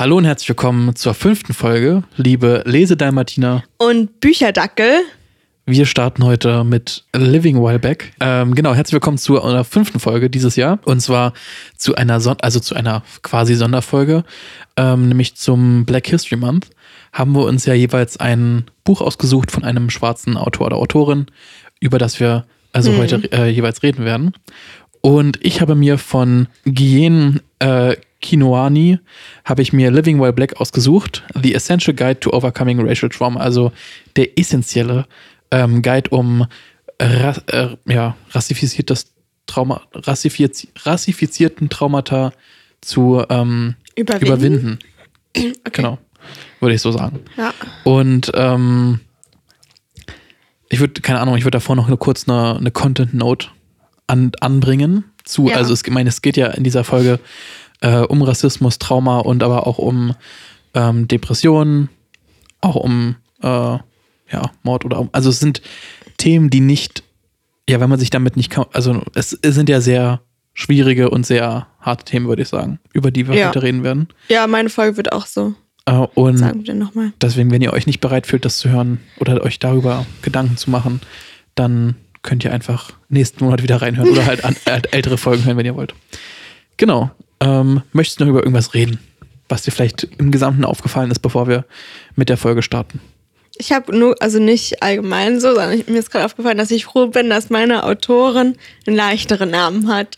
Hallo und herzlich willkommen zur fünften Folge, liebe Lesedalmatiner. Und Bücherdackel. Wir starten heute mit Living While Back. Ähm, genau, herzlich willkommen zu einer fünften Folge dieses Jahr. Und zwar zu einer, Son also zu einer quasi Sonderfolge, ähm, nämlich zum Black History Month. Haben wir uns ja jeweils ein Buch ausgesucht von einem schwarzen Autor oder Autorin, über das wir also Hm. heute äh, jeweils reden werden. Und ich habe mir von Guyen äh, Kinoani habe ich mir Living While Black ausgesucht. The Essential Guide to Overcoming Racial Trauma. Also der essentielle ähm, Guide, um ra äh, ja, rassifiziertes Trauma, rassifiz rassifizierten Traumata zu ähm, Überwinden. überwinden. Okay. Genau, würde ich so sagen. Ja. Und ähm, ich würde, keine Ahnung, ich würde davor noch eine, kurz eine, eine Content-Note an, anbringen zu, Ja. also es, ich meine, es geht ja in dieser Folge äh, um Rassismus, Trauma und aber auch um ähm, Depressionen, auch um äh, ja, Mord oder um, also es sind Themen, die nicht, ja, wenn man sich damit nicht, also es, es sind ja sehr schwierige und sehr harte Themen, würde ich sagen, über die wir Ja. heute reden werden. ja, meine Folge wird auch so. Äh, und Sagen wir nochmal. Deswegen, wenn ihr euch nicht bereit fühlt, das zu hören oder euch darüber Gedanken zu machen, dann könnt ihr einfach nächsten Monat wieder reinhören oder halt an, äh, ältere Folgen hören, wenn ihr wollt. Genau. Ähm, möchtest du noch über irgendwas reden, was dir vielleicht im Gesamten aufgefallen ist, bevor wir mit der Folge starten? Ich habe nur, also nicht allgemein so, sondern ich, mir ist gerade aufgefallen, dass ich froh bin, dass meine Autorin einen leichteren Namen hat.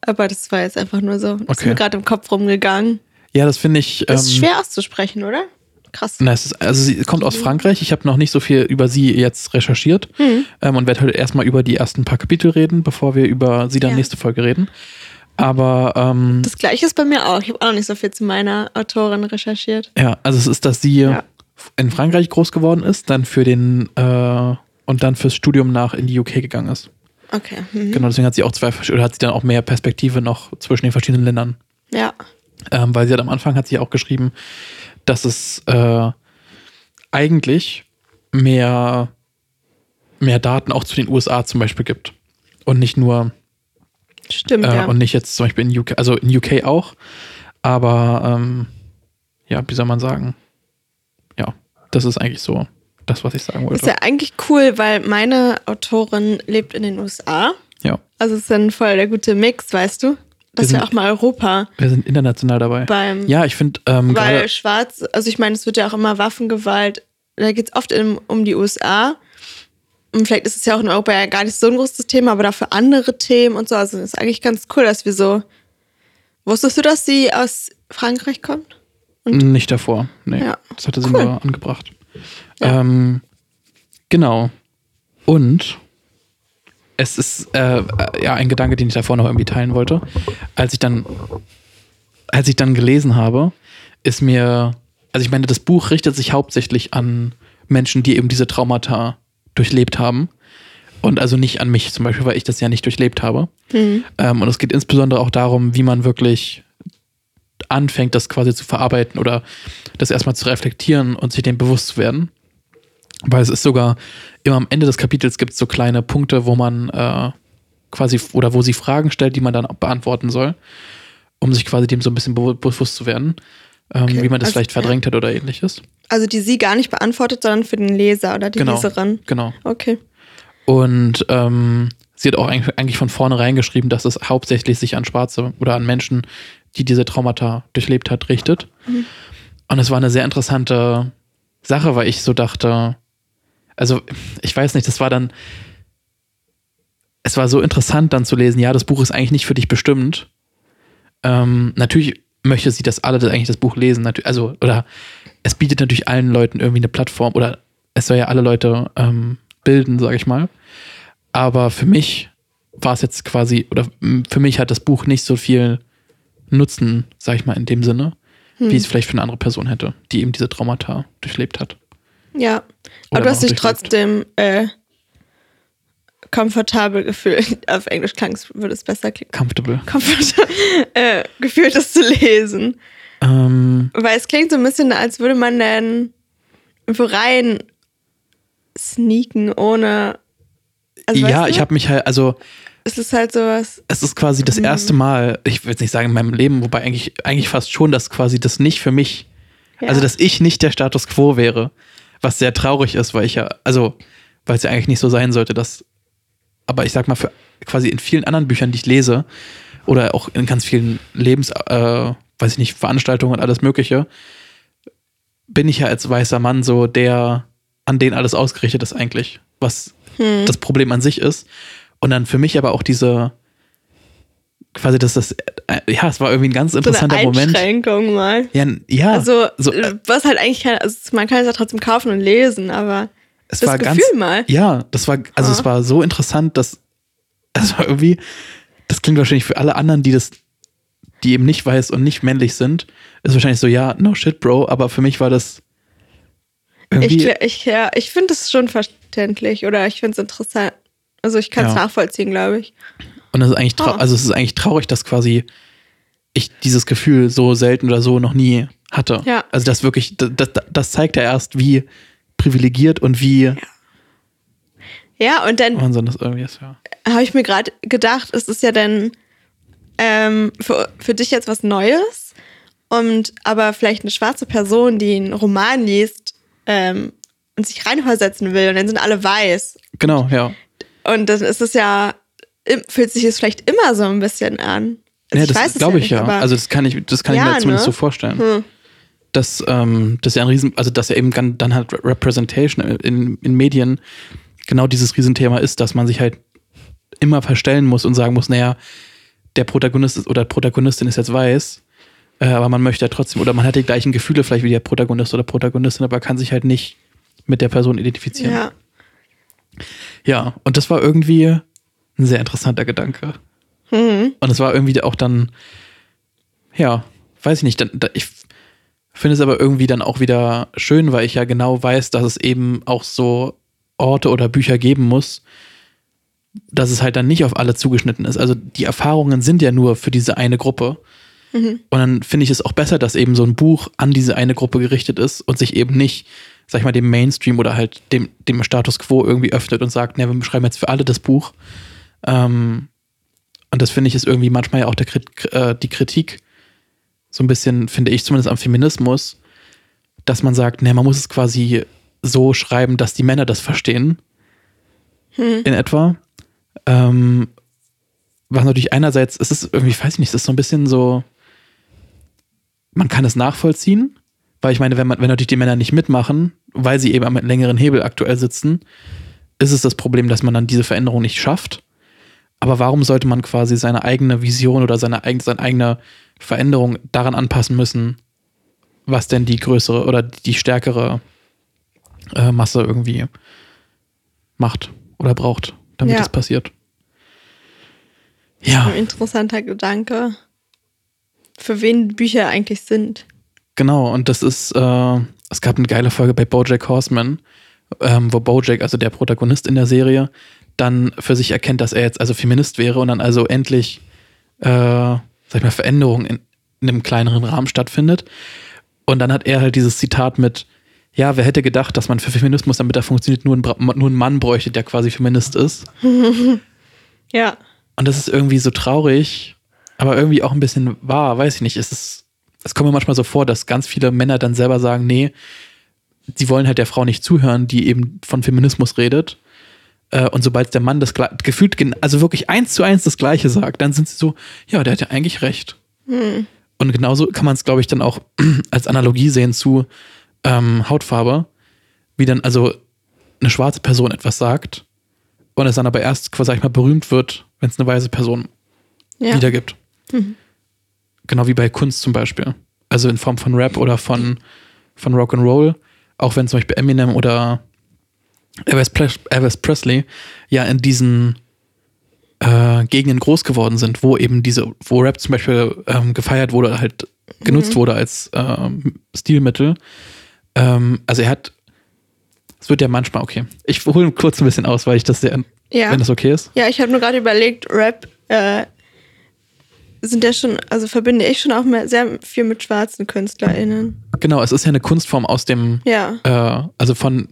Aber das war jetzt einfach nur so. Das ist Okay. mir gerade im Kopf rumgegangen. Ja, das finde ich. Das ist ähm, schwer auszusprechen, oder? Krass. Na, es ist, also sie kommt aus Frankreich. Ich habe noch nicht so viel über sie jetzt recherchiert Hm. ähm, und werde heute erstmal über die ersten paar Kapitel reden, bevor wir über sie dann Ja. nächste Folge reden. Aber ähm, Das gleiche ist bei mir auch. Ich habe auch noch nicht so viel zu meiner Autorin recherchiert. Ja, also es ist, dass sie Ja. in Frankreich groß geworden ist, dann für den äh, und dann fürs Studium nach in die UK gegangen ist. Okay. Mhm. Genau, deswegen hat sie auch zwei oder hat sie dann auch mehr Perspektive noch zwischen den verschiedenen Ländern. Ja. Ähm, weil sie hat am Anfang hat sie auch geschrieben, dass es äh, eigentlich mehr, mehr Daten auch zu den USA zum Beispiel gibt. Und nicht nur Stimmt, äh, ja. und nicht jetzt zum Beispiel in UK, also in UK auch, aber ähm, ja, wie soll man sagen? Ja, das ist eigentlich so das, was ich sagen ist wollte. ja eigentlich cool, weil meine Autorin lebt in den USA. Ja, Also es ist dann voll der gute Mix, weißt du? Dass Wir sind- auch mal Europa wir sind international dabei. beim, Ja, ich finde, ähm, weil Schwarz, also ich meine, es wird ja auch immer Waffengewalt, da geht es oft im, um die USA. Und vielleicht ist es ja auch in Europa ja gar nicht so ein großes Thema, aber dafür andere Themen und so. Also es ist eigentlich ganz cool, dass wir so. Wusstest du, dass sie aus Frankreich kommt? nicht davor. Nee, Ja. das hatte sie Cool. nur angebracht. Ja. Ähm, genau. Und es ist äh, ja ein Gedanke, den ich davor noch irgendwie teilen wollte. Als ich dann, als ich dann gelesen habe, ist mir, also ich meine, das Buch richtet sich hauptsächlich an Menschen, die eben diese Traumata durchlebt haben. Und also nicht an mich zum Beispiel, weil ich das ja nicht durchlebt habe. Hm. Ähm, und es geht insbesondere auch darum, wie man wirklich anfängt, das quasi zu verarbeiten oder das erstmal zu reflektieren und sich dem bewusst zu werden. Weil es ist sogar immer am Ende des Kapitels gibt es so kleine Punkte, wo man äh, quasi oder wo sie Fragen stellt, die man dann beantworten soll, um sich quasi dem so ein bisschen bewu- bewusst zu werden, Okay, wie man das also, vielleicht verdrängt hat oder ähnliches. Also die sie gar nicht beantwortet, sondern für den Leser oder die Genau. Leserin. Genau. Okay. Und ähm, sie hat auch eigentlich von vornherein geschrieben, dass es hauptsächlich sich an Schwarze oder an Menschen, die diese Traumata durchlebt hat, richtet. Und es war eine sehr interessante Sache, weil ich so dachte, also ich weiß nicht, das war dann, es war so interessant dann zu lesen, ja, das Buch ist eigentlich nicht für dich bestimmt. Ähm, natürlich möchte sie, dass alle das eigentlich das Buch lesen, also, oder es bietet natürlich allen Leuten irgendwie eine Plattform oder es soll ja alle Leute ähm, bilden, sage ich mal. Aber für mich war es jetzt quasi, oder für mich hat das Buch nicht so viel Nutzen, sag ich mal, in dem Sinne, wie es vielleicht für eine andere Person hätte, die eben diese Traumata durchlebt hat. Ja. Aber du hast dich trotzdem äh, komfortabel gefühlt. Auf Englisch klang es, würde es besser klingen. Comfortable. Komfortabel äh, gefühlt, das zu lesen. Ähm, Weil es klingt so ein bisschen, als würde man dann irgendwo rein sneaken, ohne. Also ja, weißt du? ich habe mich halt, also es ist halt sowas. Es ist quasi das erste Mal, ich will jetzt nicht sagen in meinem Leben, wobei eigentlich, eigentlich fast schon, dass quasi das nicht für mich, Ja. also dass ich nicht der Status quo wäre, was sehr traurig ist, weil ich ja, also, weil es ja eigentlich nicht so sein sollte, dass, aber ich sag mal, für quasi in vielen anderen Büchern, die ich lese, oder auch in ganz vielen Lebens, äh, weiß ich nicht, Veranstaltungen und alles Mögliche, bin ich ja als weißer Mann so der, an den alles ausgerichtet ist eigentlich, was Hm. das Problem an sich ist. Und dann für mich aber auch diese, quasi, dass das, äh, ja, es war irgendwie ein ganz So eine interessanter Moment. Einschränkung mal. Ja, ja Also, so, äh, was halt eigentlich kein, also man kann es ja trotzdem kaufen und lesen, aber es das war Gefühl ganz, mal. ja, das war, also Ah. es war so interessant, dass, es war irgendwie, das klingt wahrscheinlich für alle anderen, die das, die eben nicht weiß und nicht männlich sind, ist wahrscheinlich so, ja, no shit, Bro, aber für mich war das irgendwie, Ich, ich, ja, ich finde es schon verständlich oder ich finde es interessant. Also ich kann es Ja. nachvollziehen, glaube ich. Und das ist eigentlich Ah. also es ist eigentlich traurig, dass quasi ich dieses Gefühl so selten oder so noch nie hatte. Ja. Also das wirklich, das, das zeigt ja erst, wie privilegiert und wie Ja, und dann Wahnsinn das irgendwie ist, ja. habe ich mir gerade gedacht, es ist ja dann ähm, für, für dich jetzt was Neues. Und aber vielleicht eine schwarze Person, die einen Roman liest ähm, und sich reinversetzen will und dann sind alle weiß. Genau, ja. Und dann ist es ja, fühlt sich es vielleicht immer so ein bisschen an. Also ja, ich das glaube ich nicht, ja. aber- Also das kann ich, das kann ich Ja, mir zumindest ne? so vorstellen. Hm. Dass, ähm, dass ja ein Riesen, also dass ja eben dann halt Re- Representation in, in Medien genau dieses Riesenthema ist, dass man sich halt immer verstellen muss und sagen muss, naja, der Protagonist ist, oder Protagonistin ist jetzt weiß, äh, aber man möchte ja trotzdem, oder man hat die gleichen Gefühle vielleicht wie der Protagonist oder Protagonistin, aber kann sich halt nicht mit der Person identifizieren. ja. Ja, und das war irgendwie ein sehr interessanter Gedanke. Mhm. Und es war irgendwie auch dann, ja, weiß ich nicht, dann, da, ich finde es aber irgendwie dann auch wieder schön, weil ich ja genau weiß, dass es eben auch so Orte oder Bücher geben muss, dass es halt dann nicht auf alle zugeschnitten ist. Also die Erfahrungen sind ja nur für diese eine Gruppe. Und dann finde ich es auch besser, dass eben so ein Buch an diese eine Gruppe gerichtet ist und sich eben nicht, sag ich mal, dem Mainstream oder halt dem, dem Status quo irgendwie öffnet und sagt, ne, wir schreiben jetzt für alle das Buch. Ähm, und das finde ich ist irgendwie manchmal ja auch der, äh, die Kritik, so ein bisschen, finde ich zumindest am Feminismus, dass man sagt, ne, man muss es quasi so schreiben, dass die Männer das verstehen. In etwa. Ähm, was natürlich einerseits, es ist irgendwie, ich weiß nicht, es ist so ein bisschen so, man kann es nachvollziehen, weil ich meine, wenn man, wenn natürlich die Männer nicht mitmachen, weil sie eben am längeren Hebel aktuell sitzen, ist es das Problem, dass man dann diese Veränderung nicht schafft. Aber warum sollte man quasi seine eigene Vision oder seine, eigen, seine Veränderung daran anpassen müssen, was denn die größere oder die stärkere äh, Masse irgendwie macht oder braucht, damit Ja. das passiert? Ja, Ein interessanter Gedanke, für wen Bücher eigentlich sind. genau. Und das ist, äh, es gab eine geile Folge bei Bojack Horseman, ähm, wo Bojack, also der Protagonist in der Serie, dann für sich erkennt, dass er jetzt also Feminist wäre und dann also endlich, äh, sag ich mal, Veränderung in, in einem kleineren Rahmen stattfindet. Und dann hat er halt dieses Zitat mit, ja, wer hätte gedacht, dass man für Feminismus, damit er funktioniert, nur einen, Bra- nur einen Mann bräuchte, der quasi Feminist ist. Ja. Und das ist irgendwie so traurig, aber irgendwie auch ein bisschen wahr, weiß ich nicht. Es ist, es kommt mir manchmal so vor, dass ganz viele Männer dann selber sagen, nee, sie wollen halt der Frau nicht zuhören, die eben von Feminismus redet. Äh, Und sobald der Mann das gefühlt, also wirklich eins zu eins das Gleiche sagt, dann sind sie so, ja, der hat ja eigentlich recht. Und genauso kann man es, glaube ich, dann auch als Analogie sehen zu ähm, Hautfarbe, wie dann also eine schwarze Person etwas sagt und es dann aber erst, quasi, sag ich mal, berühmt wird, wenn es eine weiße Person ja. wiedergibt. Genau wie bei Kunst zum Beispiel. Also in Form von Rap oder von, von Rock'n'Roll. Auch wenn zum Beispiel Eminem oder Elvis, Pres- Elvis Presley ja in diesen äh, Gegenden groß geworden sind, wo eben diese, wo Rap zum Beispiel ähm, gefeiert wurde, halt genutzt wurde als ähm, Stilmittel. Ähm, also er hat, es wird ja manchmal, okay, ich hole kurz ein bisschen aus, weil ich das sehr, Ja. wenn das okay ist. Ja, ich habe nur gerade überlegt, Rap äh, sind ja schon, also verbinde ich schon auch mehr, sehr viel mit schwarzen KünstlerInnen. Genau, es ist ja eine Kunstform aus dem, Ja. äh, also von,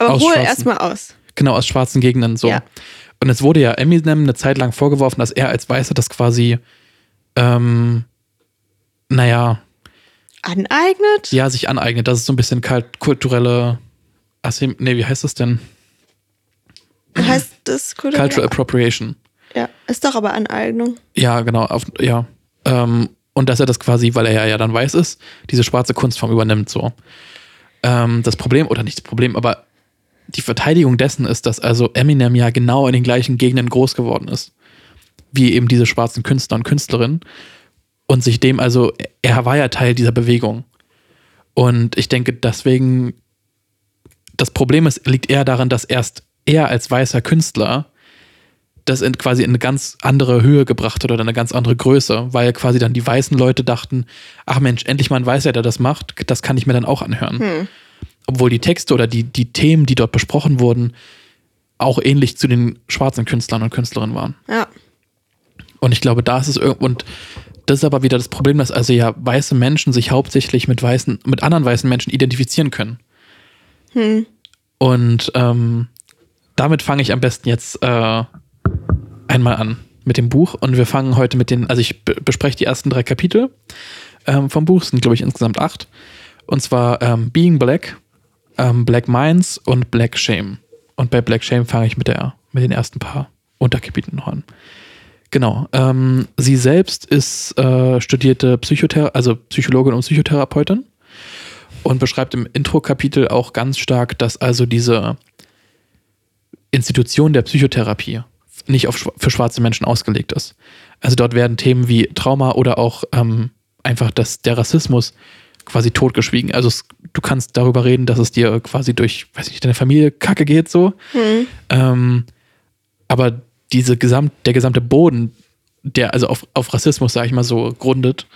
Aber aus hol erstmal aus. genau, aus schwarzen Gegenden so. Ja. Und es wurde ja Eminem eine Zeit lang vorgeworfen, dass er als Weißer das quasi, ähm, naja, Aneignet? ja, sich aneignet. Das ist so ein bisschen kalt kulturelle, Assim nee, wie heißt das denn? Heißt das Kultur? Cultural Appropriation. Ja, ist doch aber Aneignung. Ja, genau, auf, ja. Ähm, und dass er das quasi, weil er ja, ja dann weiß ist, diese schwarze Kunstform übernimmt so. Ähm, das Problem, oder nicht das Problem, aber die Verteidigung dessen ist, dass also Eminem ja genau in den gleichen Gegenden groß geworden ist. Wie eben diese schwarzen Künstler und Künstlerinnen. Und sich dem also, er war ja Teil dieser Bewegung. Und ich denke, deswegen, das Problem ist, liegt eher daran, dass erst er als weißer Künstler das in quasi in eine ganz andere Höhe gebracht hat oder eine ganz andere Größe, weil quasi dann die weißen Leute dachten, ach Mensch, endlich mal ein Weißer, der das macht, das kann ich mir dann auch anhören. Obwohl die Texte oder die, die Themen, die dort besprochen wurden, auch ähnlich zu den schwarzen Künstlern und Künstlerinnen waren. Ja. Und ich glaube, da ist es irgendwo, und das ist aber wieder das Problem, dass also ja weiße Menschen sich hauptsächlich mit weißen, mit anderen weißen Menschen identifizieren können. Und ähm, damit fange ich am besten jetzt äh, einmal an mit dem Buch. Und wir fangen heute mit den, also ich be- bespreche die ersten drei Kapitel ähm, vom Buch, es sind glaube ich insgesamt acht. Und zwar ähm, Being Black, ähm, Black Minds und Black Shame. Und bei Black Shame fange ich mit, der, mit den ersten paar Unterkapiteln noch an. Genau. Ähm, sie selbst ist äh, studierte Psychothera also Psychologin und Psychotherapeutin und beschreibt im Intro-Kapitel auch ganz stark, dass also diese Institution der Psychotherapie nicht auf, für schwarze Menschen ausgelegt ist. Also dort werden Themen wie Trauma oder auch ähm, einfach das, der Rassismus quasi totgeschwiegen. Also es, du kannst darüber reden, dass es dir quasi durch, weiß ich nicht, deine Familie kacke geht so. Ähm, aber diese gesamt, der gesamte Boden, der also auf, auf Rassismus, sage ich mal so, grundet,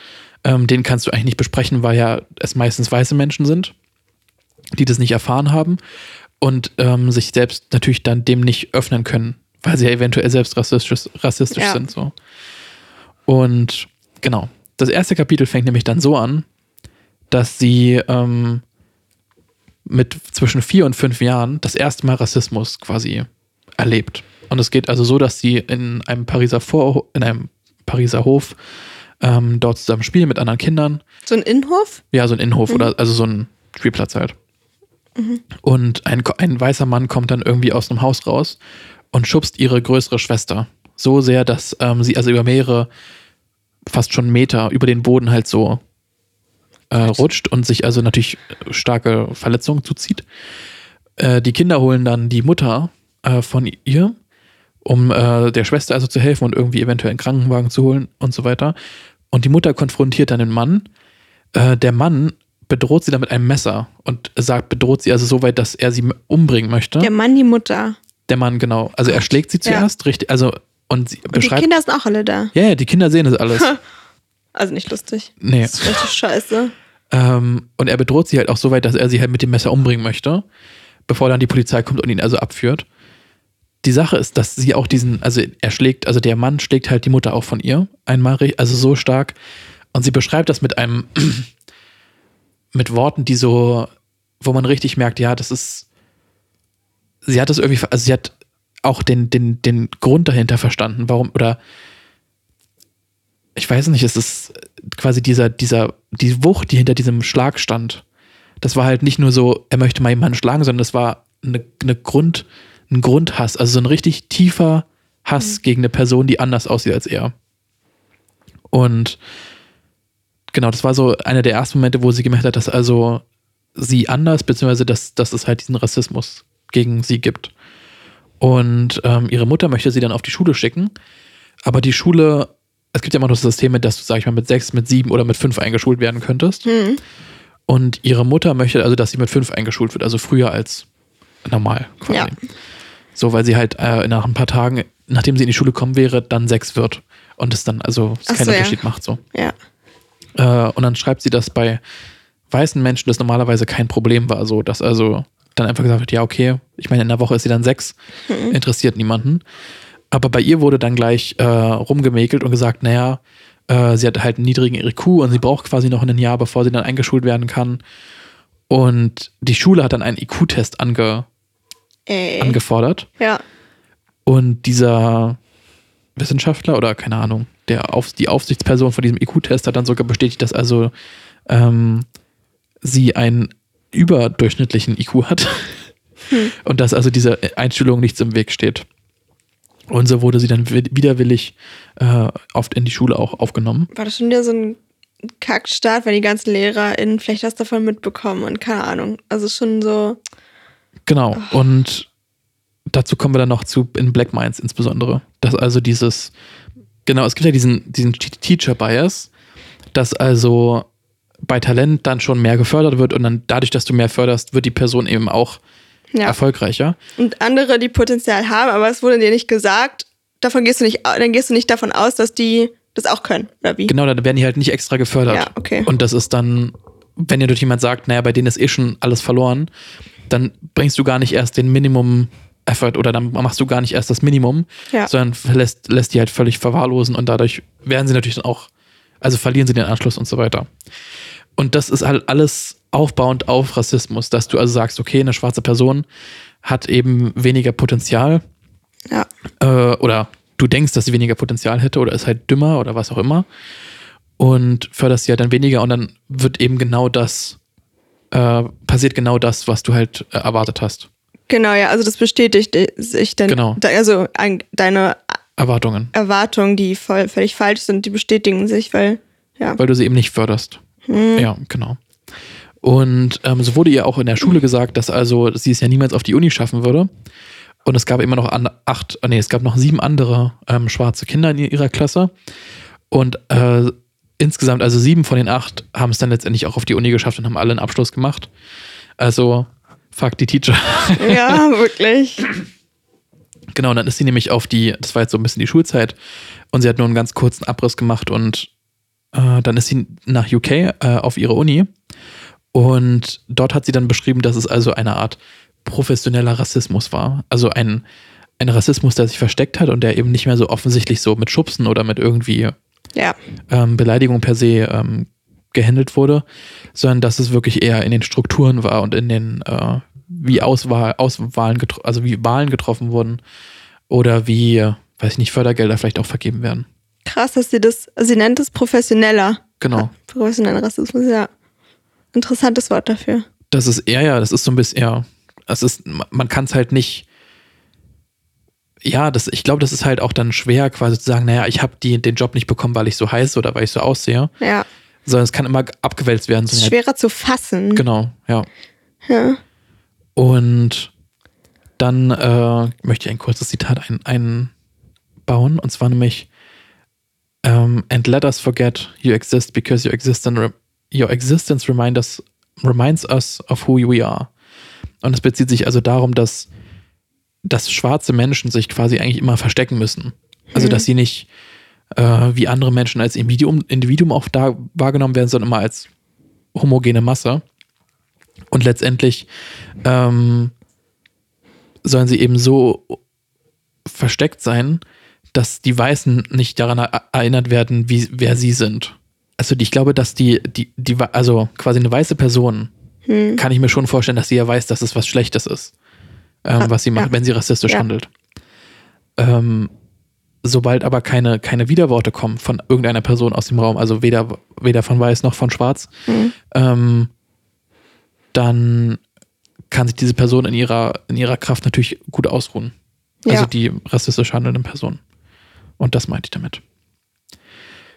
ähm, den kannst du eigentlich nicht besprechen, weil ja es meistens weiße Menschen sind, die das nicht erfahren haben und ähm, sich selbst natürlich dann dem nicht öffnen können, weil sie ja eventuell selbst rassistisch, rassistisch Ja. sind. So. Und genau, das erste Kapitel fängt nämlich dann so an, dass sie ähm, mit zwischen vier und fünf Jahren das erste Mal Rassismus quasi erlebt. Und es geht also so, dass sie in einem Pariser Vor in einem Pariser Hof ähm, dort zusammen spielen mit anderen Kindern. So ein Innenhof? Ja, so ein Innenhof oder also so ein Spielplatz halt. Und ein, ein weißer Mann kommt dann irgendwie aus einem Haus raus und schubst ihre größere Schwester. So sehr, dass ähm, sie also über mehrere, fast schon Meter über den Boden halt so äh, rutscht und sich also natürlich starke Verletzungen zuzieht. Äh, die Kinder holen dann die Mutter äh, von ihr, um äh, der Schwester also zu helfen und irgendwie eventuell einen Krankenwagen zu holen und so weiter. Und die Mutter konfrontiert dann den Mann. Äh, der Mann bedroht sie dann mit einem Messer und sagt, bedroht sie also so weit, dass er sie umbringen möchte. Der Mann, die Mutter. Der Mann, genau. Also er schlägt sie Ja. zuerst, richtig, also und sie Und die beschreibt. Kinder sind auch alle da. ja, ja, die Kinder sehen das alles. Also nicht lustig. Nee. Das ist richtig scheiße. Ähm, und er bedroht sie halt auch so weit, dass er sie halt mit dem Messer umbringen möchte, bevor dann die Polizei kommt und ihn also abführt. Die Sache ist, dass sie auch diesen, also er schlägt, also der Mann schlägt halt die Mutter auch von ihr einmal, also so stark. Und sie beschreibt das mit einem, mit Worten, die so, wo man richtig merkt, ja, das ist, sie hat das irgendwie, also sie hat auch den, den, den Grund dahinter verstanden, warum, oder ich weiß nicht, es ist quasi dieser, dieser, die Wucht, die hinter diesem Schlag stand. Das war halt nicht nur so, er möchte mal jemanden schlagen, sondern das war eine, eine Grund, ein Grundhass, also so ein richtig tiefer Hass gegen eine Person, die anders aussieht als er. Und genau, das war so einer der ersten Momente, wo sie gemerkt hat, dass also sie anders, beziehungsweise dass, dass es halt diesen Rassismus gegen sie gibt. Und ähm, ihre Mutter möchte sie dann auf die Schule schicken, aber die Schule, es gibt ja immer noch das System, mit dass du, sag ich mal, mit sechs, mit sieben oder mit fünf eingeschult werden könntest. Und ihre Mutter möchte also, dass sie mit fünf eingeschult wird, also früher als normal quasi. Ja. So, weil sie halt äh, nach ein paar Tagen, nachdem sie in die Schule kommen wäre, dann sechs wird. Und es dann also es Ach keinen so, ja. Unterschied macht so. Ja. Äh, und dann schreibt sie, dass bei weißen Menschen das normalerweise kein Problem war, so dass also dann einfach gesagt wird, ja, okay, ich meine, in der Woche ist sie dann sechs, interessiert niemanden. Aber bei ihr wurde dann gleich äh, rumgemäkelt und gesagt, naja, äh, sie hat halt einen niedrigen IQ und sie braucht quasi noch ein Jahr, bevor sie dann eingeschult werden kann. Und die Schule hat dann einen IQ-Test ange Ey. angefordert. Ja. Und dieser Wissenschaftler oder keine Ahnung, der auf, die Aufsichtsperson von diesem IQ-Test hat dann sogar bestätigt, dass also ähm, sie einen überdurchschnittlichen IQ hat hm. und dass also diese Einstellung nichts im Weg steht. Und so wurde sie dann widerwillig äh, oft in die Schule auch aufgenommen. War das schon wieder so ein Kackstart, wenn die ganzen LehrerInnen vielleicht was davon mitbekommen und keine Ahnung. Also schon so. Genau. Oh. Und dazu kommen wir dann noch zu in Black Minds insbesondere. Dass also dieses, genau, es gibt ja diesen, diesen Teacher Bias, dass also bei Talent dann schon mehr gefördert wird und dann dadurch, dass du mehr förderst, wird die Person eben auch ja. erfolgreicher. Und andere, die Potenzial haben, aber es wurde dir nicht gesagt, davon gehst du nicht, dann gehst du nicht davon aus, dass die das auch können, oder wie? Genau, dann werden die halt nicht extra gefördert. Ja, okay. Und das ist dann, wenn dir durch jemand sagt, naja, bei denen ist eh schon alles verloren, dann bringst du gar nicht erst den Minimum Effort oder dann machst du gar nicht erst das Minimum, ja. sondern lässt, lässt die halt völlig verwahrlosen und dadurch werden sie natürlich dann auch, also verlieren sie den Anschluss und so weiter. Und das ist halt alles aufbauend auf Rassismus, dass du also sagst, okay, eine schwarze Person hat eben weniger Potenzial. Ja. Äh, oder du denkst, dass sie weniger Potenzial hätte oder ist halt dümmer oder was auch immer. Und förderst sie halt dann weniger und dann wird eben genau das, äh, passiert genau das, was du halt äh, erwartet hast. Genau, ja, also das bestätigt sich dann. Genau. Also deine Erwartungen. Erwartungen, die voll, völlig falsch sind, die bestätigen sich, weil, ja. Weil du sie eben nicht förderst. Hm. Ja, genau. Und ähm, so wurde ihr auch in der Schule gesagt, dass also sie es ja niemals auf die Uni schaffen würde. Und es gab immer noch an, acht, nee, es gab noch sieben andere ähm, schwarze Kinder in ihrer Klasse. Und äh, insgesamt, also sieben von den acht, haben es dann letztendlich auch auf die Uni geschafft und haben alle einen Abschluss gemacht. Also, fuck die Teacher. Ja, wirklich. Genau, und dann ist sie nämlich auf die, das war jetzt so ein bisschen die Schulzeit, und sie hat nur einen ganz kurzen Abriss gemacht und äh, dann ist sie nach UK äh, auf ihre Uni. Und dort hat sie dann beschrieben, dass es also eine Art professioneller Rassismus war. Also ein, ein Rassismus, der sich versteckt hat und der eben nicht mehr so offensichtlich so mit Schubsen oder mit irgendwie ja. ähm, Beleidigung per se ähm, gehandelt wurde, sondern dass es wirklich eher in den Strukturen war und in den, äh, wie Auswahl, Auswahlen, also wie Wahlen getroffen wurden oder wie, weiß ich nicht, Fördergelder vielleicht auch vergeben werden. Krass, dass sie das, sie nennt es professioneller. Genau. Professioneller Rassismus, ja. Interessantes Wort dafür. Das ist eher, ja, das ist so ein bisschen, ja, es ist, man kann es halt nicht. Ja, das, ich glaube, das ist halt auch dann schwer, quasi zu sagen, naja, ich habe den Job nicht bekommen, weil ich so heiße oder weil ich so aussehe. Ja. Sondern es kann immer abgewälzt werden. So schwerer halt, zu fassen. Genau, ja. Ja. Und dann äh, möchte ich ein kurzes Zitat ein, einbauen, und zwar nämlich um, ähm, And let us forget you exist because your existence, your existence remind us, reminds us of who we are. Und es bezieht sich also darum, dass, dass schwarze Menschen sich quasi eigentlich immer verstecken müssen. Also, dass mhm. sie nicht äh, wie andere Menschen als Individuum, Individuum auch da wahrgenommen werden, sondern immer als homogene Masse. Und letztendlich ähm, sollen sie eben so versteckt sein, dass die Weißen nicht daran erinnert werden, wie, wer sie sind. Also ich glaube, dass die, die, die, also quasi eine weiße Person hm. kann ich mir schon vorstellen, dass sie ja weiß, dass es was Schlechtes ist, ähm, ah, was sie macht, ja. wenn sie rassistisch ja. handelt. Ähm, sobald aber keine, keine Widerworte kommen von irgendeiner Person aus dem Raum, also weder, weder von Weiß noch von Schwarz, mhm. ähm, dann kann sich diese Person in ihrer, in ihrer Kraft natürlich gut ausruhen. Also ja. die rassistisch handelnden Person. Und das meinte ich damit.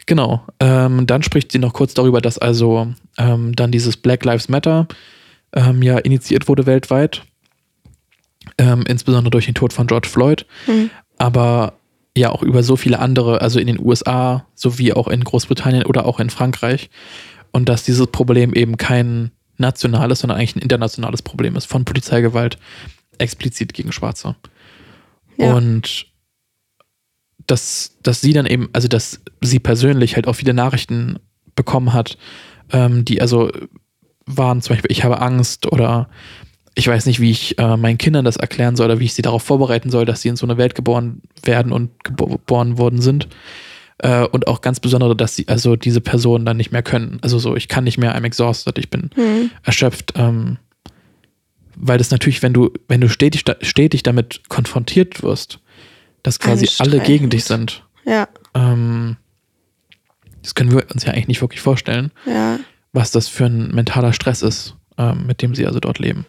Genau. Ähm, dann spricht sie noch kurz darüber, dass also ähm, dann dieses Black Lives Matter ähm, ja initiiert wurde weltweit. Ähm, insbesondere durch den Tod von George Floyd. Mhm. Aber ja auch über so viele andere, also in den USA sowie auch in Großbritannien oder auch in Frankreich. Und dass dieses Problem eben kein nationales, sondern eigentlich ein internationales Problem ist von Polizeigewalt explizit gegen Schwarze. Ja. Und dass, dass sie dann eben, also dass sie persönlich halt auch viele Nachrichten bekommen hat, ähm, die also waren zum Beispiel, ich habe Angst oder ich weiß nicht, wie ich äh, meinen Kindern das erklären soll oder wie ich sie darauf vorbereiten soll, dass sie in so eine Welt geboren werden und geboren worden sind. Äh, und auch ganz besonders, dass sie also diese Personen dann nicht mehr können. Also so, ich kann nicht mehr, I'm exhausted, ich bin mhm. erschöpft. Ähm, weil das natürlich, wenn du, wenn du stetig, stetig damit konfrontiert wirst, dass quasi alle gegen dich sind. Ja. Ähm, das können wir uns ja eigentlich nicht wirklich vorstellen, Ja. was das für ein mentaler Stress ist, ähm, mit dem sie also dort leben.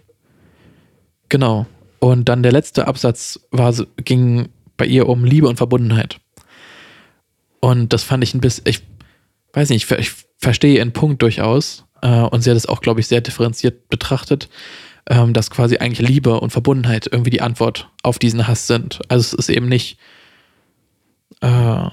Genau. Und dann der letzte Absatz war, ging bei ihr um Liebe und Verbundenheit. Und das fand ich ein bisschen, ich weiß nicht, ich, ich verstehe ihren Punkt durchaus. Äh, und sie hat es auch, glaube ich, sehr differenziert betrachtet, ähm, dass quasi eigentlich Liebe und Verbundenheit irgendwie die Antwort auf diesen Hass sind. Also es ist eben nicht, äh,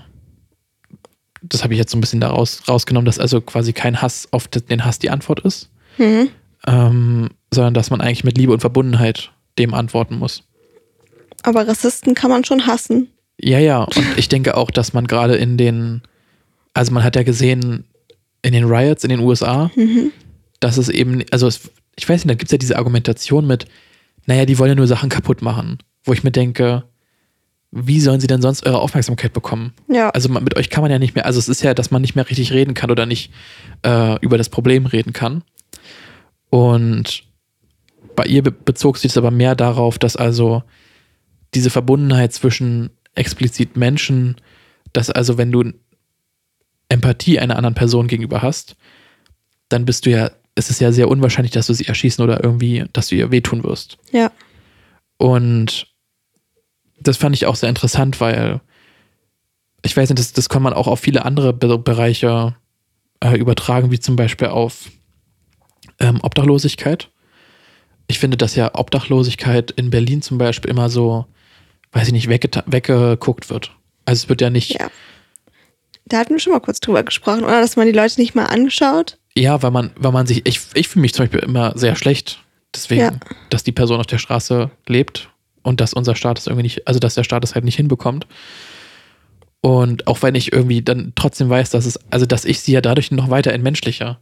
das habe ich jetzt so ein bisschen daraus rausgenommen, dass also quasi kein Hass auf den Hass die Antwort ist, Mhm. ähm, sondern dass man eigentlich mit Liebe und Verbundenheit dem antworten muss. Aber Rassisten kann man schon hassen. Ja, ja, und ich denke auch, dass man gerade in den, also man hat ja gesehen, in den Riots in den USA, dass es eben, also es, ich weiß nicht, da gibt es ja diese Argumentation mit, naja, die wollen ja nur Sachen kaputt machen, wo ich mir denke, wie sollen sie denn sonst eure Aufmerksamkeit bekommen? Ja. Also mit euch kann man ja nicht mehr, also es ist ja, dass man nicht mehr richtig reden kann oder nicht äh, über das Problem reden kann. Und bei ihr be bezog sich das aber mehr darauf, dass also diese Verbundenheit zwischen explizit Menschen, dass also wenn du Empathie einer anderen Person gegenüber hast, dann bist du ja, es ist ja sehr unwahrscheinlich, dass du sie erschießen oder irgendwie, dass du ihr wehtun wirst. ja. Und das fand ich auch sehr interessant, weil ich weiß nicht, das, das kann man auch auf viele andere Be Bereiche äh, übertragen, wie zum Beispiel auf ähm, Obdachlosigkeit. Ich finde, dass ja Obdachlosigkeit in Berlin zum Beispiel immer so, weiß ich nicht, weggeguckt wird. Also es wird ja nicht, Ja. Da hatten wir schon mal kurz drüber gesprochen, oder? Dass man die Leute nicht mal angeschaut. Ja, weil man, weil man sich, ich, ich fühle mich zum Beispiel immer sehr schlecht, deswegen, Ja. dass die Person auf der Straße lebt und dass unser Staat es irgendwie nicht, also dass der Staat es halt nicht hinbekommt. Und auch wenn ich irgendwie dann trotzdem weiß, dass es, also dass ich sie ja dadurch noch weiter entmenschlicher.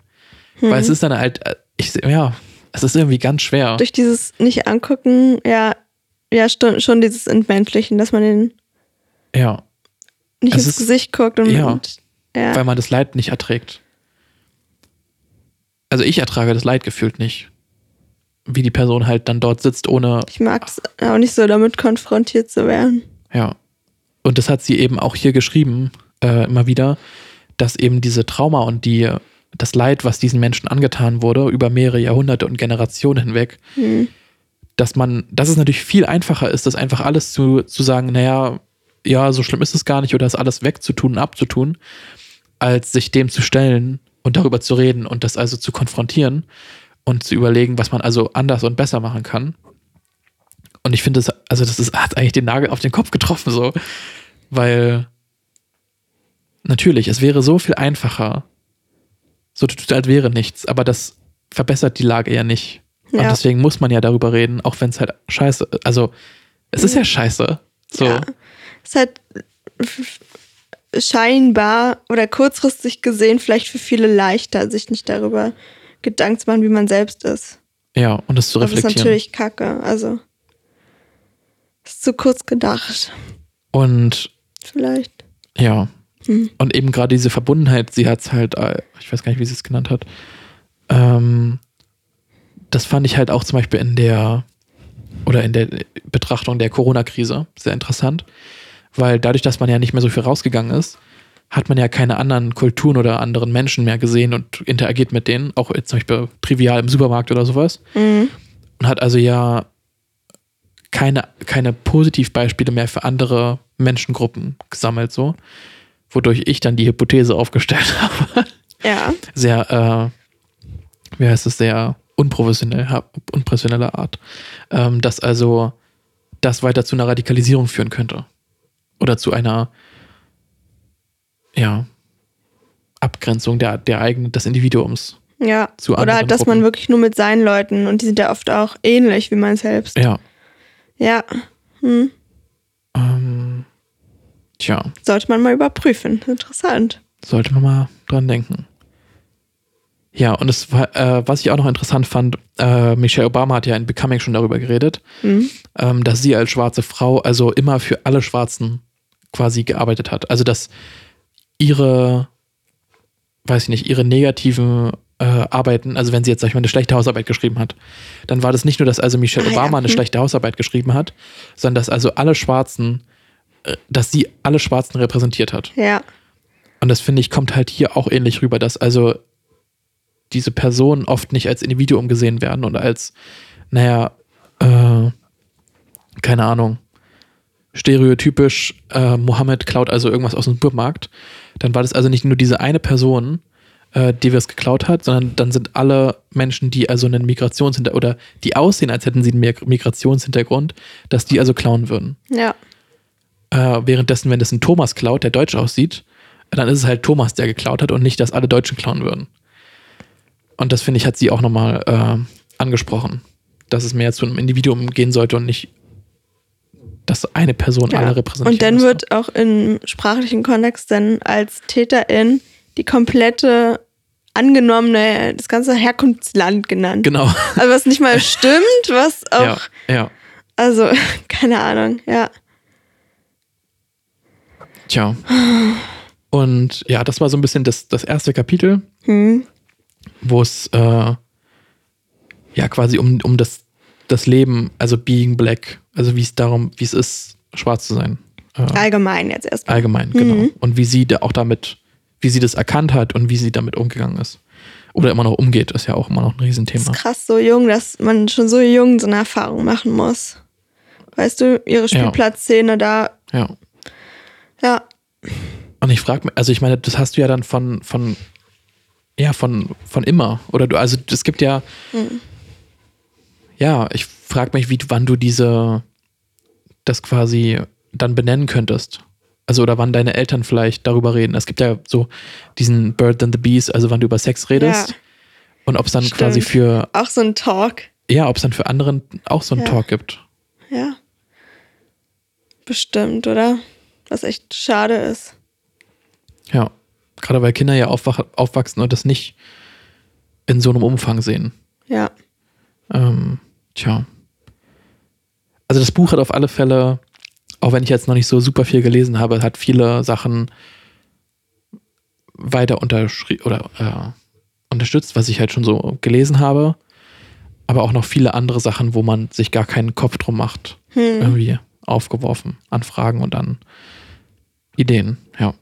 Weil es ist dann halt, ich, ja, es ist irgendwie ganz schwer. Durch dieses nicht angucken, ja, ja, schon dieses Entmenschlichen, dass man den Ja, nicht Es ins ist- Gesicht guckt und, ja. und ja. weil man das Leid nicht erträgt. Also ich ertrage das Leid gefühlt nicht. Wie die Person halt dann dort sitzt, ohne ich mag es auch nicht so, damit konfrontiert zu werden. Ja. Und das hat sie eben auch hier geschrieben, äh, immer wieder, dass eben diese Trauma und die, das Leid, was diesen Menschen angetan wurde, über mehrere Jahrhunderte und Generationen hinweg, Hm. dass man, dass es natürlich viel einfacher ist, das einfach alles zu, zu sagen, naja, ja, so schlimm ist es gar nicht oder das alles wegzutun und abzutun, als sich dem zu stellen und darüber zu reden und das also zu konfrontieren und zu überlegen, was man also anders und besser machen kann. Und ich finde, das, also das ist, hat eigentlich den Nagel auf den Kopf getroffen, so. Weil natürlich, es wäre so viel einfacher. So tut als wäre nichts, aber das verbessert die Lage ja nicht. Und Ja. deswegen muss man ja darüber reden, auch wenn es halt scheiße, also es ist ja scheiße. So. Ja. Es ist halt scheinbar oder kurzfristig gesehen vielleicht für viele leichter, sich nicht darüber Gedanken zu machen, wie man selbst ist. Ja, und das zu Das ist reflektieren. natürlich kacke. Also ist zu kurz gedacht. Und Vielleicht. ja. Hm. Und eben gerade diese Verbundenheit, sie hat es halt, äh, ich weiß gar nicht, wie sie es genannt hat. Ähm, das fand ich halt auch zum Beispiel in der oder in der Betrachtung der Corona-Krise sehr interessant, weil dadurch, dass man ja nicht mehr so viel rausgegangen ist, hat man ja keine anderen Kulturen oder anderen Menschen mehr gesehen und interagiert mit denen, auch jetzt zum Beispiel trivial im Supermarkt oder sowas. Mhm. und hat also ja keine, keine Positivbeispiele mehr für andere Menschengruppen gesammelt, so. Wodurch ich dann die Hypothese aufgestellt habe. Ja. Sehr, äh, wie heißt es, sehr unprofessionell, unprofessioneller Art. Ähm, dass also das weiter zu einer Radikalisierung führen könnte. Oder zu einer, ja, Abgrenzung der, der eigenen, des Individuums. Ja. Zu Oder halt, dass man Gruppen. wirklich nur mit seinen Leuten und die sind ja oft auch ähnlich wie man selbst. Ja. Ja. Hm. Ähm, tja. Sollte man mal überprüfen. Interessant. Sollte man mal dran denken. Ja, und es war, äh, was ich auch noch interessant fand, äh, Michelle Obama hat ja in Becoming schon darüber geredet, Mhm. ähm, dass sie als schwarze Frau also immer für alle Schwarzen quasi gearbeitet hat. Also dass ihre, weiß ich nicht, ihre negativen äh, Arbeiten, also wenn sie jetzt, sag ich mal, eine schlechte Hausarbeit geschrieben hat, dann war das nicht nur, dass also Michelle Ah, ja. Obama eine Hm. schlechte Hausarbeit geschrieben hat, sondern dass also alle Schwarzen äh, dass sie alle Schwarzen repräsentiert hat. Ja. Und das finde ich, kommt halt hier auch ähnlich rüber, dass also diese Personen oft nicht als Individuum gesehen werden und als, naja, äh, keine Ahnung, stereotypisch, äh, Mohammed klaut also irgendwas aus dem Supermarkt. Dann war das also nicht nur diese eine Person, äh, die es geklaut hat, sondern dann sind alle Menschen, die also einen Migrationshintergrund oder die aussehen, als hätten sie einen Migrationshintergrund, dass die also klauen würden. Ja. Äh, währenddessen, wenn das ein Thomas klaut, der deutsch aussieht, dann ist es halt Thomas, der geklaut hat und nicht, dass alle Deutschen klauen würden. Und das finde ich, hat sie auch nochmal äh, angesprochen, dass es mehr zu einem Individuum gehen sollte und nicht, dass eine Person ja. alle repräsentiert. Und dann wird auch im sprachlichen Kontext dann als Täterin die komplette angenommene, das ganze Herkunftsland genannt. Genau. Also was nicht mal stimmt, was auch. Ja, ja. Also, keine Ahnung, ja. Tja. Und ja, das war so ein bisschen das, das erste Kapitel, Hm. wo es äh, ja quasi um, um das, das Leben, also Being Black, also wie es darum, wie es ist, schwarz zu sein. Äh, Allgemein jetzt erstmal. allgemein, genau. Und wie sie da auch damit, wie sie das erkannt hat und wie sie damit umgegangen ist. Oder immer noch umgeht, ist ja auch immer noch ein Das Riesenthema. ist krass so jung, dass man schon so jung so eine Erfahrung machen muss. Weißt du, ihre Spielplatzszene da, Ja. ja. Und ich frage mich, also ich meine, das hast du ja dann von, von, ja, von, von immer. Oder du, also es gibt ja, ja, ich frage mich, wie, wann du diese, das quasi dann benennen könntest. Also oder wann deine Eltern vielleicht darüber reden. Es gibt ja so diesen Bird and the Bees, also wann du über Sex redest. Ja. Und ob es dann Stimmt. quasi für, Auch so ein Talk. ja, ob es dann für anderen auch so einen Ja. Talk gibt. Ja. Bestimmt, oder? Was echt schade ist. Ja. Gerade weil Kinder ja aufwach, aufwachsen und das nicht in so einem Umfang sehen. Ja. Ähm, tja. Also das Buch hat auf alle Fälle, auch wenn ich jetzt noch nicht so super viel gelesen habe, hat viele Sachen weiter unterschrieben oder äh, unterstützt, was ich halt schon so gelesen habe. Aber auch noch viele andere Sachen, wo man sich gar keinen Kopf drum macht, Hm. irgendwie aufgeworfen an Fragen und an Ideen. Ja.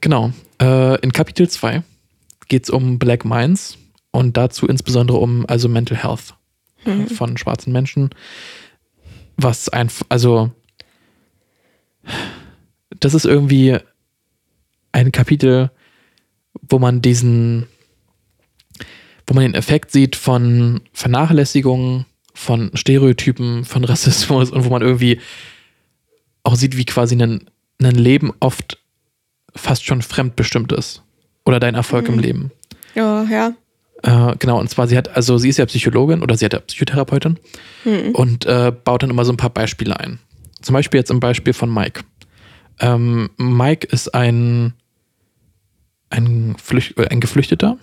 Genau. Äh, in Kapitel 2 geht es um Black Minds und dazu insbesondere um also Mental Health äh, von schwarzen Menschen. Was einfach, also das ist irgendwie ein Kapitel, wo man diesen, wo man den Effekt sieht von Vernachlässigung, von Stereotypen, von Rassismus und wo man irgendwie auch sieht, wie quasi ein, ein Leben oft fast schon fremdbestimmt ist. Oder dein Erfolg im Leben. Ja, ja. Äh, genau, und zwar, sie hat, also sie ist ja Psychologin oder sie hat ja Psychotherapeutin und äh, baut dann immer so ein paar Beispiele ein. Zum Beispiel jetzt im Beispiel von Mike. Ähm, Mike ist ein, ein, Flücht, äh, ein Geflüchteter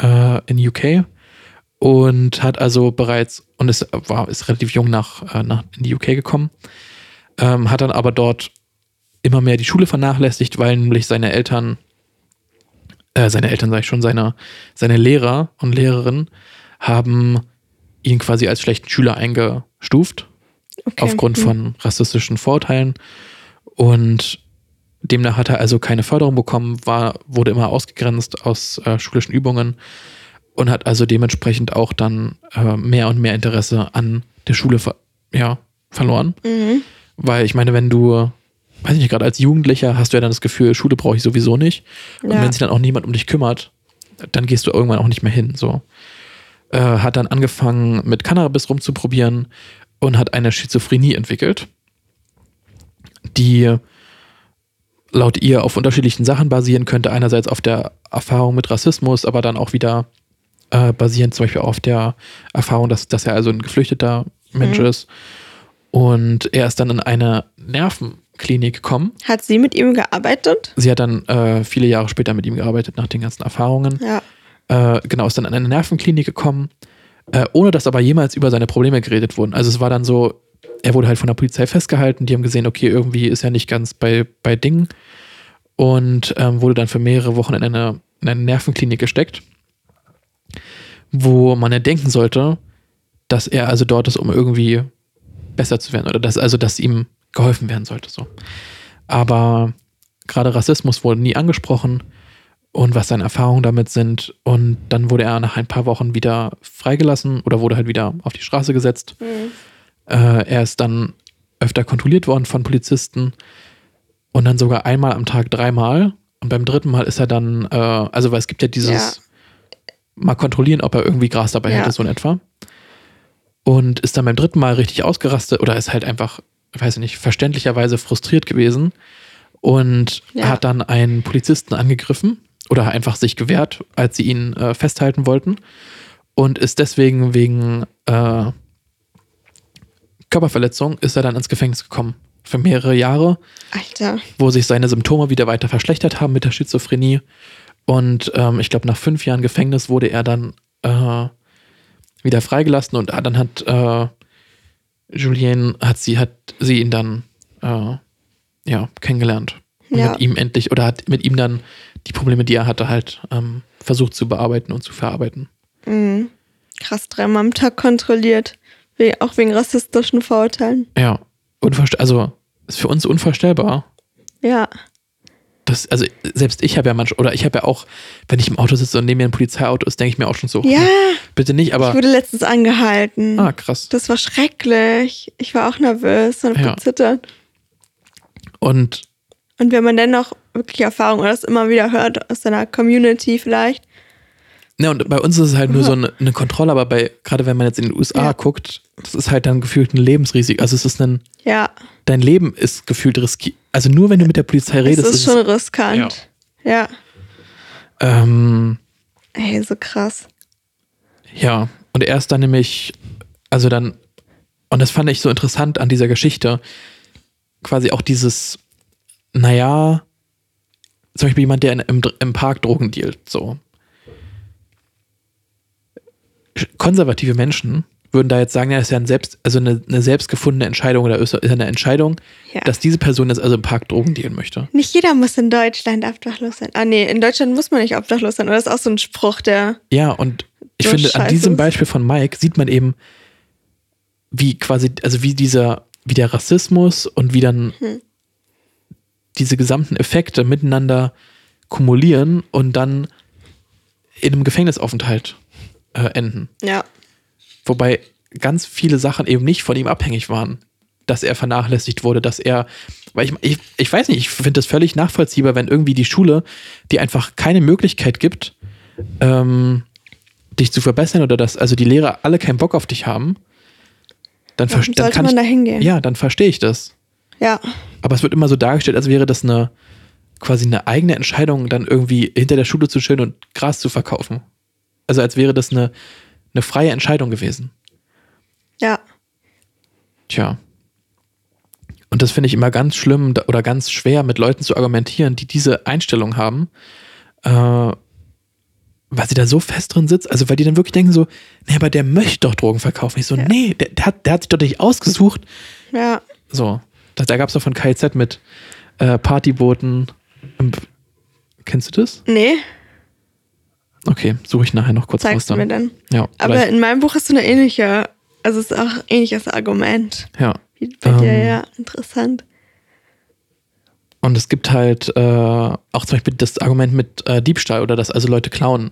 äh, in UK und hat also bereits, und ist, war, ist relativ jung nach, äh, nach in die UK gekommen, ähm, hat dann aber dort immer mehr die Schule vernachlässigt, weil nämlich seine Eltern äh, seine Eltern, sage ich schon, seine, seine Lehrer und Lehrerinnen haben ihn quasi als schlechten Schüler eingestuft, Okay. aufgrund Hm. von rassistischen Vorurteilen. Und demnach hat er also keine Förderung bekommen, war, wurde immer ausgegrenzt aus äh, schulischen Übungen und hat also dementsprechend auch dann äh, mehr und mehr Interesse an der Schule ver ja, verloren. Mhm. Weil ich meine, wenn du, weiß ich nicht, gerade als Jugendlicher hast du ja dann das Gefühl, Schule brauche ich sowieso nicht. Und Ja. wenn sich dann auch niemand um dich kümmert, dann gehst du irgendwann auch nicht mehr hin. So. Äh, hat dann angefangen mit Cannabis rumzuprobieren und hat eine Schizophrenie entwickelt, die laut ihr auf unterschiedlichen Sachen basieren könnte. Einerseits auf der Erfahrung mit Rassismus, aber dann auch wieder äh, basierend zum Beispiel auf der Erfahrung, dass, dass er also ein geflüchteter Mensch Mhm. ist. Und er ist dann in eine Nervenklinik gekommen. Hat sie mit ihm gearbeitet? Sie hat dann äh, viele Jahre später mit ihm gearbeitet, nach den ganzen Erfahrungen. Ja. Äh, genau, ist dann in eine Nervenklinik gekommen, äh, ohne dass aber jemals über seine Probleme geredet wurden. Also es war dann so, er wurde halt von der Polizei festgehalten, die haben gesehen, okay, irgendwie ist er nicht ganz bei, bei Dingen und ähm, wurde dann für mehrere Wochen in eine, in eine Nervenklinik gesteckt, wo man ja denken sollte, dass er also dort ist, um irgendwie besser zu werden oder dass also, dass ihm geholfen werden sollte. So. Aber gerade Rassismus wurde nie angesprochen und was seine Erfahrungen damit sind. Und dann wurde er nach ein paar Wochen wieder freigelassen oder wurde halt wieder auf die Straße gesetzt. Mhm. Äh, er ist dann öfter kontrolliert worden von Polizisten und dann sogar einmal am Tag dreimal. Und beim dritten Mal ist er dann, äh, also weil es gibt ja dieses Ja. mal kontrollieren, ob er irgendwie Gras dabei Ja. hätte, so in etwa. Und ist dann beim dritten Mal richtig ausgerastet oder ist halt einfach, weiß ich nicht, verständlicherweise frustriert gewesen und Ja. hat dann einen Polizisten angegriffen oder einfach sich gewehrt, als sie ihn äh, festhalten wollten und ist deswegen wegen äh, Körperverletzung ist er dann ins Gefängnis gekommen für mehrere Jahre Alter. wo sich seine Symptome wieder weiter verschlechtert haben mit der Schizophrenie. Und ähm, ich glaube, nach fünf Jahren Gefängnis wurde er dann äh, wieder freigelassen und dann hat äh, Julien hat sie hat sie ihn dann äh, ja kennengelernt und Ja. mit ihm endlich oder hat mit ihm dann die Probleme, die er hatte, halt ähm, versucht zu bearbeiten und zu verarbeiten. Mhm. Krass, dreimal am Tag kontrolliert. We auch wegen rassistischen Vorurteilen. Ja, also ist für uns unvorstellbar. Ja. Das, also selbst ich habe ja manchmal, oder ich habe ja auch, wenn ich im Auto sitze und neben mir ein Polizeiauto ist, denke ich mir auch schon so, Ja, bitte nicht, ich aber wurde letztens angehalten. ah, krass. Das war schrecklich. Ich war auch nervös und Ja. gezittert. Und Und wenn man dennoch wirklich Erfahrung oder das immer wieder hört aus seiner Community vielleicht. Ne, und bei uns ist es halt nur so eine, eine Kontrolle, aber bei, gerade wenn man jetzt in den USA Ja. guckt, das ist halt dann gefühlt ein Lebensrisiko. Also es ist ein, Ja, dein Leben ist gefühlt riskiert. Also nur wenn du mit der Polizei es redest, ist schon riskant. Ja. ähm, Ey, so krass. Ja, und er ist dann nämlich, also dann, und das fand ich so interessant an dieser Geschichte, quasi auch dieses, naja, zum Beispiel jemand, der in, im, im Park Drogen dealt, so. Konservative Menschen würden da jetzt sagen, ja, das ist ja ein selbst, also eine, eine selbstgefundene Entscheidung oder ist ja eine Entscheidung, Ja. dass diese Person jetzt also im Park Drogen dealen möchte. Nicht jeder muss in Deutschland obdachlos sein. Ah, nee, in Deutschland muss man nicht obdachlos sein. Oder das ist auch so ein Spruch, der. Ja, und ich finde, an diesem. Beispiel von Mike sieht man eben, wie quasi, also wie dieser, wie der Rassismus und wie dann Hm. diese gesamten Effekte miteinander kumulieren und dann in einem Gefängnisaufenthalt äh, enden. Ja. Wobei ganz viele Sachen eben nicht von ihm abhängig waren. Dass er vernachlässigt wurde, dass er, weil ich, ich, ich weiß nicht, ich finde das völlig nachvollziehbar, wenn irgendwie die Schule dir einfach keine Möglichkeit gibt, ähm, dich zu verbessern oder dass also die Lehrer alle keinen Bock auf dich haben, dann, verste- dann kann man ich, da hingehen? ja, dann verstehe ich das. Ja. Aber es wird immer so dargestellt, als wäre das eine quasi eine eigene Entscheidung, dann irgendwie hinter der Schule zu chillen und Gras zu verkaufen. Also als wäre das eine, eine freie Entscheidung gewesen. Ja. Tja. Und das finde ich immer ganz schlimm oder ganz schwer mit Leuten zu argumentieren, die diese Einstellung haben, äh, weil sie da so fest drin sitzt. Also weil die dann wirklich denken so, nee, aber der möchte doch Drogen verkaufen. Ich so, Ja. nee, der, der, hat, der hat sich doch nicht ausgesucht. Ja. So, da, da gab es doch von KZ mit äh, Partybooten. Ähm, Kennst du das? Nee, Okay, suche ich nachher noch kurz raus zeigst du dann. mir dann. Ja, Aber vielleicht- in meinem Buch hast du eine ähnliche, also es ist auch ein ähnliches Argument. ja. Bei dir, Ähm. ja, interessant. Und es gibt halt äh, auch zum Beispiel das Argument mit äh, Diebstahl oder dass also Leute klauen.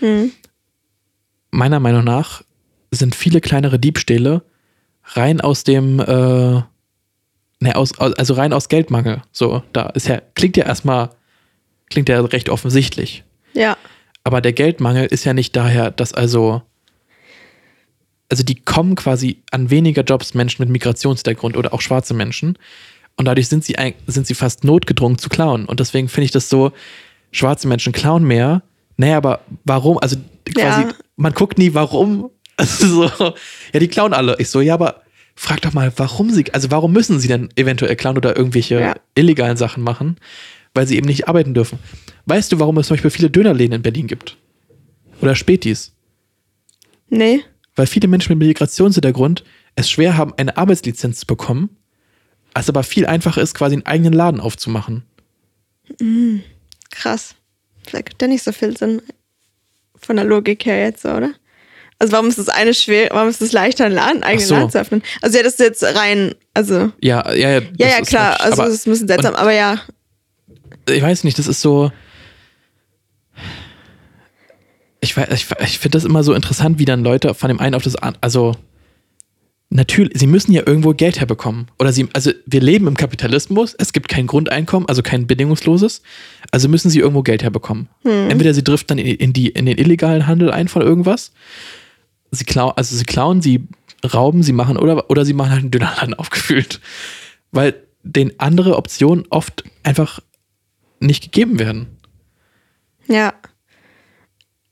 Hm. Meiner Meinung nach sind viele kleinere Diebstähle rein aus dem, äh, ne, aus, also rein aus Geldmangel. So, da ist ja, klingt ja erstmal, klingt ja recht offensichtlich. Ja. Aber der Geldmangel ist ja nicht daher, dass also, also die kommen quasi an weniger Jobs Menschen mit Migrationshintergrund oder auch schwarze Menschen. Und dadurch sind sie, sind sie fast notgedrungen zu klauen. Und deswegen finde ich das so, schwarze Menschen klauen mehr. Naja, aber warum? Also quasi, Ja. man guckt nie, warum. Also so, ja, die klauen alle. Ich so, ja, aber frag doch mal, warum sie, also warum müssen sie denn eventuell klauen oder irgendwelche Ja. illegalen Sachen machen? Weil sie eben nicht arbeiten dürfen. Weißt du, warum es zum Beispiel viele Dönerläden in Berlin gibt? Oder Spätis? Nee. Weil viele Menschen mit Migrationshintergrund es schwer haben, eine Arbeitslizenz zu bekommen, es aber viel einfacher ist, quasi einen eigenen Laden aufzumachen. Krass. Vielleicht gibt ja nicht so viel Sinn von der Logik her jetzt, oder? Also warum ist das eine schwer, warum ist es leichter, einen Laden, eigenen so. Laden zu öffnen? Also ja, das ist jetzt rein, also Ja, ja, ja. ja, ja klar, also das ist ein bisschen seltsam, aber ja, ich weiß nicht, das ist so. Ich, ich, ich finde das immer so interessant, wie dann Leute von dem einen auf das andere. Also, natürlich, sie müssen ja irgendwo Geld herbekommen. Oder sie, also wir leben im Kapitalismus, es gibt kein Grundeinkommen, also kein bedingungsloses. Also müssen sie irgendwo Geld herbekommen. Entweder sie driften dann in, in, die, in den illegalen Handel ein von irgendwas. Sie klauen, also sie klauen, sie rauben, sie machen oder, oder sie machen halt einen Dönerladen aufgefüllt. Weil den andere Optionen oft einfach nicht gegeben werden. ja.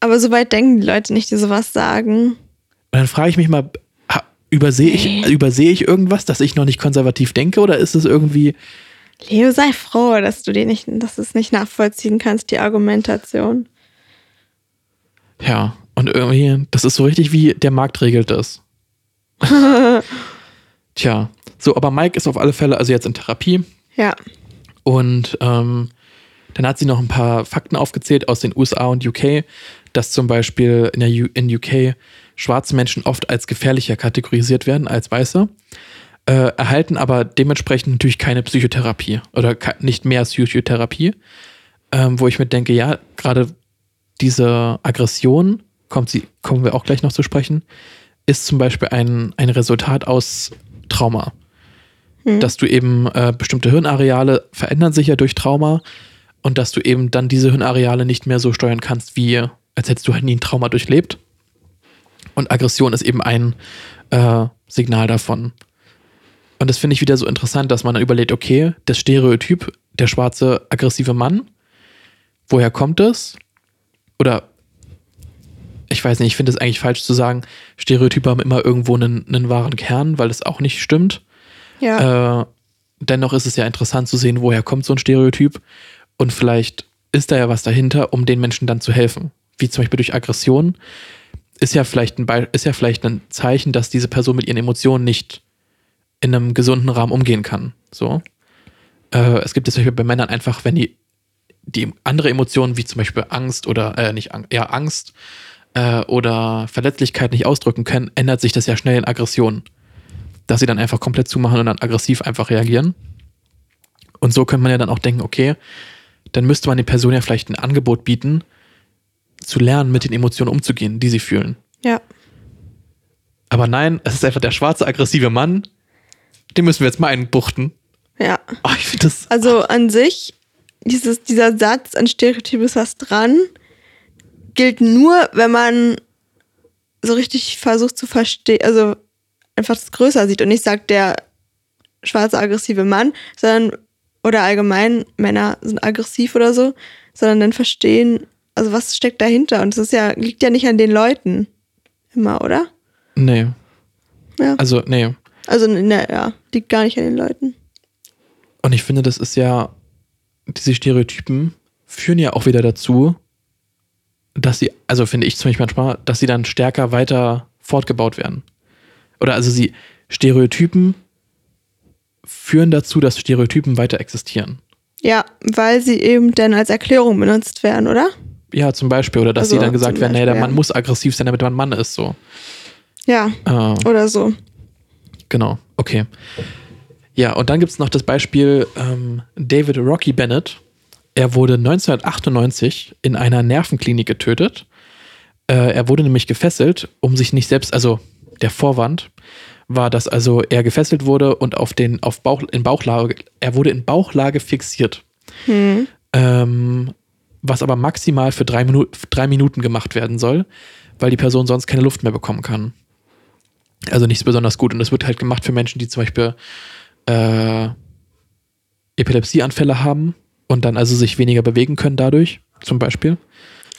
Aber so weit denken die Leute nicht, die sowas sagen. Und dann frage ich mich mal, übersehe ich, übersehe ich irgendwas, dass ich noch nicht konservativ denke oder ist es irgendwie, Leo, sei froh, dass du die nicht, dass es nicht nachvollziehen kannst, die Argumentation. ja, und irgendwie, das ist so richtig wie der Markt regelt das. Tja, so, aber Mike ist auf alle Fälle also jetzt in Therapie Ja. und ähm, dann hat sie noch ein paar Fakten aufgezählt aus den USA und UK, dass zum Beispiel in, der U in UK schwarze Menschen oft als gefährlicher kategorisiert werden als weiße, äh, erhalten aber dementsprechend natürlich keine Psychotherapie oder nicht mehr Psychotherapie, ähm, wo ich mir denke, ja, gerade diese Aggression, kommt sie, kommen wir auch gleich noch zu sprechen, ist zum Beispiel ein, ein Resultat aus Trauma. Dass du eben äh, bestimmte Hirnareale verändern sich ja durch Trauma und dass du eben dann diese Hirnareale nicht mehr so steuern kannst, wie als hättest du halt nie ein Trauma durchlebt. Und Aggression ist eben ein äh, Signal davon. Und das finde ich wieder so interessant, dass man dann überlegt, okay, das Stereotyp, der schwarze aggressive Mann, woher kommt es? Oder ich weiß nicht, ich finde es eigentlich falsch zu sagen, Stereotype haben immer irgendwo einen, einen wahren Kern, weil das auch nicht stimmt. Ja. Äh, dennoch ist es ja interessant zu sehen, woher kommt so ein Stereotyp und vielleicht ist da ja was dahinter, um den Menschen dann zu helfen. Wie zum Beispiel durch Aggression ist ja vielleicht ein, Be ist ja vielleicht ein Zeichen, dass diese Person mit ihren Emotionen nicht in einem gesunden Rahmen umgehen kann. So. Äh, es gibt es zum Beispiel bei Männern einfach, wenn die, die andere Emotionen, wie zum Beispiel Angst oder, äh, nicht ja, Angst äh, oder Verletzlichkeit nicht ausdrücken können, ändert sich das ja schnell in Aggression dass sie dann einfach komplett zumachen und dann aggressiv einfach reagieren. Und so könnte man ja dann auch denken, okay, dann müsste man der Person ja vielleicht ein Angebot bieten, zu lernen, mit den Emotionen umzugehen, die sie fühlen. ja. Aber nein, es ist einfach der schwarze, aggressive Mann, den müssen wir jetzt mal einbuchten. Ja. Oh, ich finde das. Also an sich, dieses, dieser Satz, an Stereotyp ist was dran, gilt nur, wenn man so richtig versucht zu verstehen, also einfach das größer sieht und nicht sagt, der schwarze aggressive Mann, sondern, oder allgemein, Männer sind aggressiv oder so, sondern dann verstehen, also was steckt dahinter und das ist ja, liegt ja nicht an den Leuten immer, oder? Nee. Ja. Also, nee. Also, ne, ja, liegt gar nicht an den Leuten. Und ich finde, das ist ja, diese Stereotypen führen ja auch wieder dazu, dass sie, also finde ich Beispiel manchmal, dass sie dann stärker weiter fortgebaut werden. Oder also sie, Stereotypen führen dazu, dass Stereotypen weiter existieren. Ja, weil sie eben dann als Erklärung benutzt werden, oder? Ja, zum Beispiel. Oder dass Also sie dann gesagt werden, naja, der Mann ja. muss aggressiv sein, damit man ein Mann ist. So. Ja, Äh, oder so. Genau, okay. Ja, und dann gibt es noch das Beispiel ähm, David Rocky Bennett. Er wurde 1998 in einer Nervenklinik getötet. Äh, er wurde nämlich gefesselt, um sich nicht selbst, also der Vorwand war, dass also er gefesselt wurde und auf den, auf Bauch, in Bauchlage, er wurde in Bauchlage fixiert. Ähm, was aber maximal für drei, Minu drei Minuten gemacht werden soll, weil die Person sonst keine Luft mehr bekommen kann. Also nicht besonders gut. Und das wird halt gemacht für Menschen, die zum Beispiel äh, Epilepsieanfälle haben und dann also sich weniger bewegen können dadurch, zum Beispiel.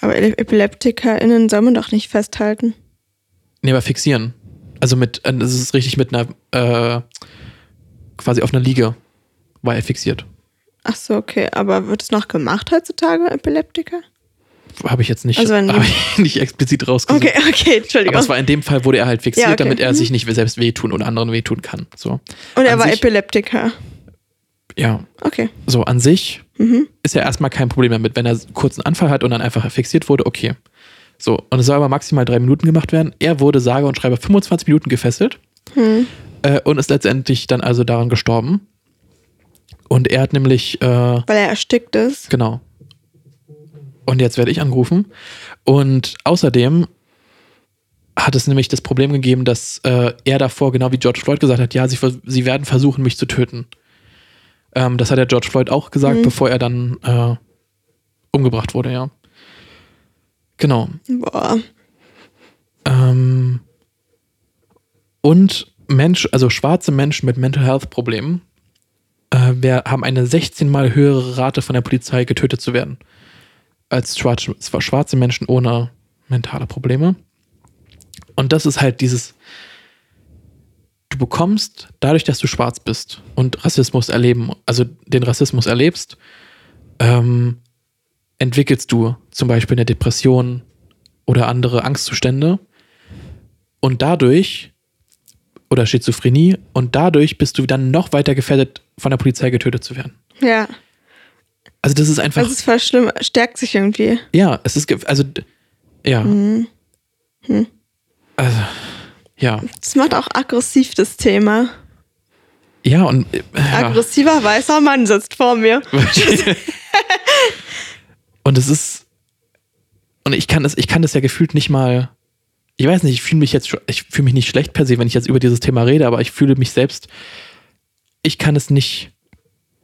Aber Ep- EpileptikerInnen soll man doch nicht festhalten. Nee, aber fixieren. Also mit, äh, das ist richtig mit einer, äh, quasi auf einer Liege war er fixiert. Ach so, okay. Aber wird es noch gemacht heutzutage, Epileptiker? Habe ich jetzt nicht, Also ich nicht explizit rausgesucht. Okay, okay, Entschuldigung. Aber es war in dem Fall, wurde er halt fixiert, Ja, okay. damit er Mhm. sich nicht selbst wehtun oder anderen wehtun kann. So. Und er an war sich- Epileptiker. Ja, Okay. so an sich Mhm. ist ja erstmal kein Problem damit, wenn er kurz einen Anfall hat und dann einfach fixiert wurde, okay. So, und es soll aber maximal drei Minuten gemacht werden. Er wurde sage und schreibe 25 Minuten gefesselt Hm. äh, und ist letztendlich dann also daran gestorben. Und er hat nämlich, äh, Weil er erstickt ist. genau. Und jetzt werde ich angerufen. Und außerdem hat es nämlich das Problem gegeben, dass äh, er davor, genau wie George Floyd gesagt hat, ja, sie, sie werden versuchen, mich zu töten. Ähm, das hat der George Floyd auch gesagt, Mhm. bevor er dann äh, umgebracht wurde, ja. Genau. Boah. Ähm, und Mensch, also schwarze Menschen mit Mental Health Problemen äh, wer, haben eine 16 mal höhere Rate von der Polizei getötet zu werden als schwarze, schwarze Menschen ohne mentale Probleme. Und das ist halt dieses, du bekommst dadurch, dass du schwarz bist und Rassismus erleben, also den Rassismus erlebst, ähm, entwickelst du zum Beispiel eine Depression oder andere Angstzustände und dadurch oder Schizophrenie und dadurch bist du dann noch weiter gefährdet, von der Polizei getötet zu werden. Ja. Also das ist einfach, Das ist voll schlimm. Stärkt sich irgendwie. ja, es ist, also, ja. Mhm. Also, ja, Das macht auch aggressiv, das Thema. ja und äh. Aggressiver weißer Mann sitzt vor mir. und es ist, und ich kann das, ich kann das ja gefühlt nicht mal, ich weiß nicht, ich fühle mich jetzt, ich fühle mich nicht schlecht per se, wenn ich jetzt über dieses Thema rede, aber ich fühle mich selbst, ich kann es nicht,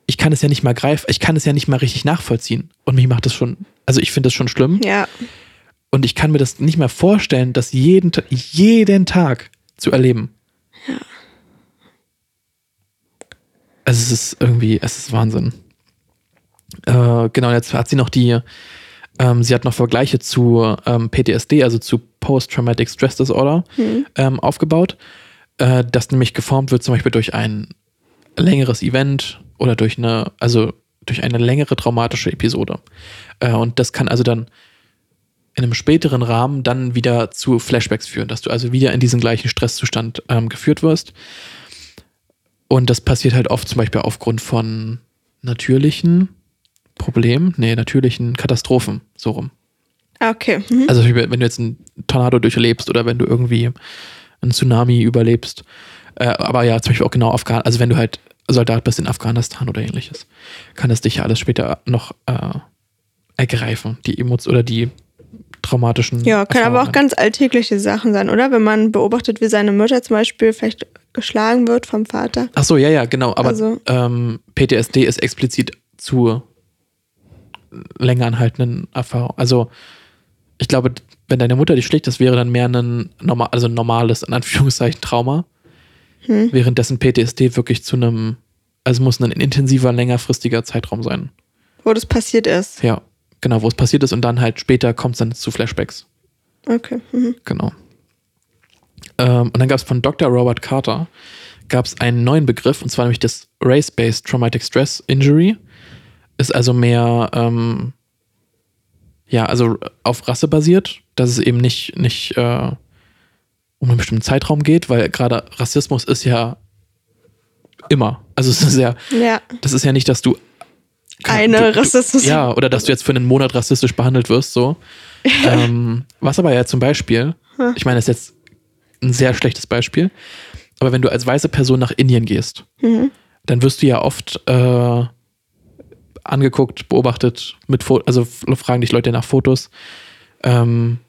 ich kann es ja nicht mal greifen, ich kann es ja nicht mal richtig nachvollziehen. Und mich macht das schon, also ich finde das schon schlimm. Ja. Und ich kann mir das nicht mehr vorstellen, das jeden, jeden Tag zu erleben. Also es ist irgendwie, es ist Wahnsinn. Äh, genau, jetzt hat sie noch die, ähm, sie hat noch Vergleiche zu ähm, PTSD, also zu Post-Traumatic Stress Disorder, ähm, aufgebaut, äh, das nämlich geformt wird zum Beispiel durch ein längeres Event oder durch eine, also durch eine längere traumatische Episode. Äh, und das kann also dann in einem späteren Rahmen dann wieder zu Flashbacks führen, dass du also wieder in diesen gleichen Stresszustand ähm, geführt wirst. Und das passiert halt oft zum Beispiel aufgrund von natürlichen Problemen, nee, natürlichen Katastrophen, so rum. Ah, Okay. Mhm. Also wenn du jetzt einen Tornado durchlebst oder wenn du irgendwie einen Tsunami überlebst. Äh, aber ja, zum Beispiel auch genau Afghanistan, also wenn du halt Soldat bist in Afghanistan oder ähnliches, kann das dich ja alles später noch äh, ergreifen, die Emots oder die traumatischen. Ja, kann aber auch ganz alltägliche Sachen sein, oder? Wenn man beobachtet, wie seine Mutter zum Beispiel vielleicht geschlagen wird vom Vater. Ach so, ja, ja, genau. Aber Also- ähm, PTSD ist explizit zu länger anhaltenden Erfahrungen. Also ich glaube, wenn deine Mutter dich schlägt, das wäre dann mehr ein, normal, also ein normales, in Anführungszeichen, Trauma. Hm. Währenddessen PTSD wirklich zu einem, also muss ein intensiver, längerfristiger Zeitraum sein. Wo das passiert ist. Ja, genau, wo es passiert ist und dann halt später kommt es dann zu Flashbacks. Okay. Mhm. Genau. Ähm, und dann gab es von Dr. Robert Carter gab es einen neuen Begriff, und zwar nämlich das Race-Based Traumatic Stress Injury. Ist also mehr, ähm, ja, also auf Rasse basiert, dass es eben nicht, nicht äh, um einen bestimmten Zeitraum geht, weil gerade Rassismus ist ja immer. Also es ist ja, Ja. das ist ja nicht, dass du Eine du, du, Rassismus. Ja, oder dass du jetzt für einen Monat rassistisch behandelt wirst, so. ähm, was aber ja zum Beispiel, ich meine, das ist jetzt ein sehr schlechtes Beispiel, aber wenn du als weiße Person nach Indien gehst, Mhm. dann wirst du ja oft äh, angeguckt, beobachtet, mit Fo also fragen dich Leute nach Fotos. Ähm,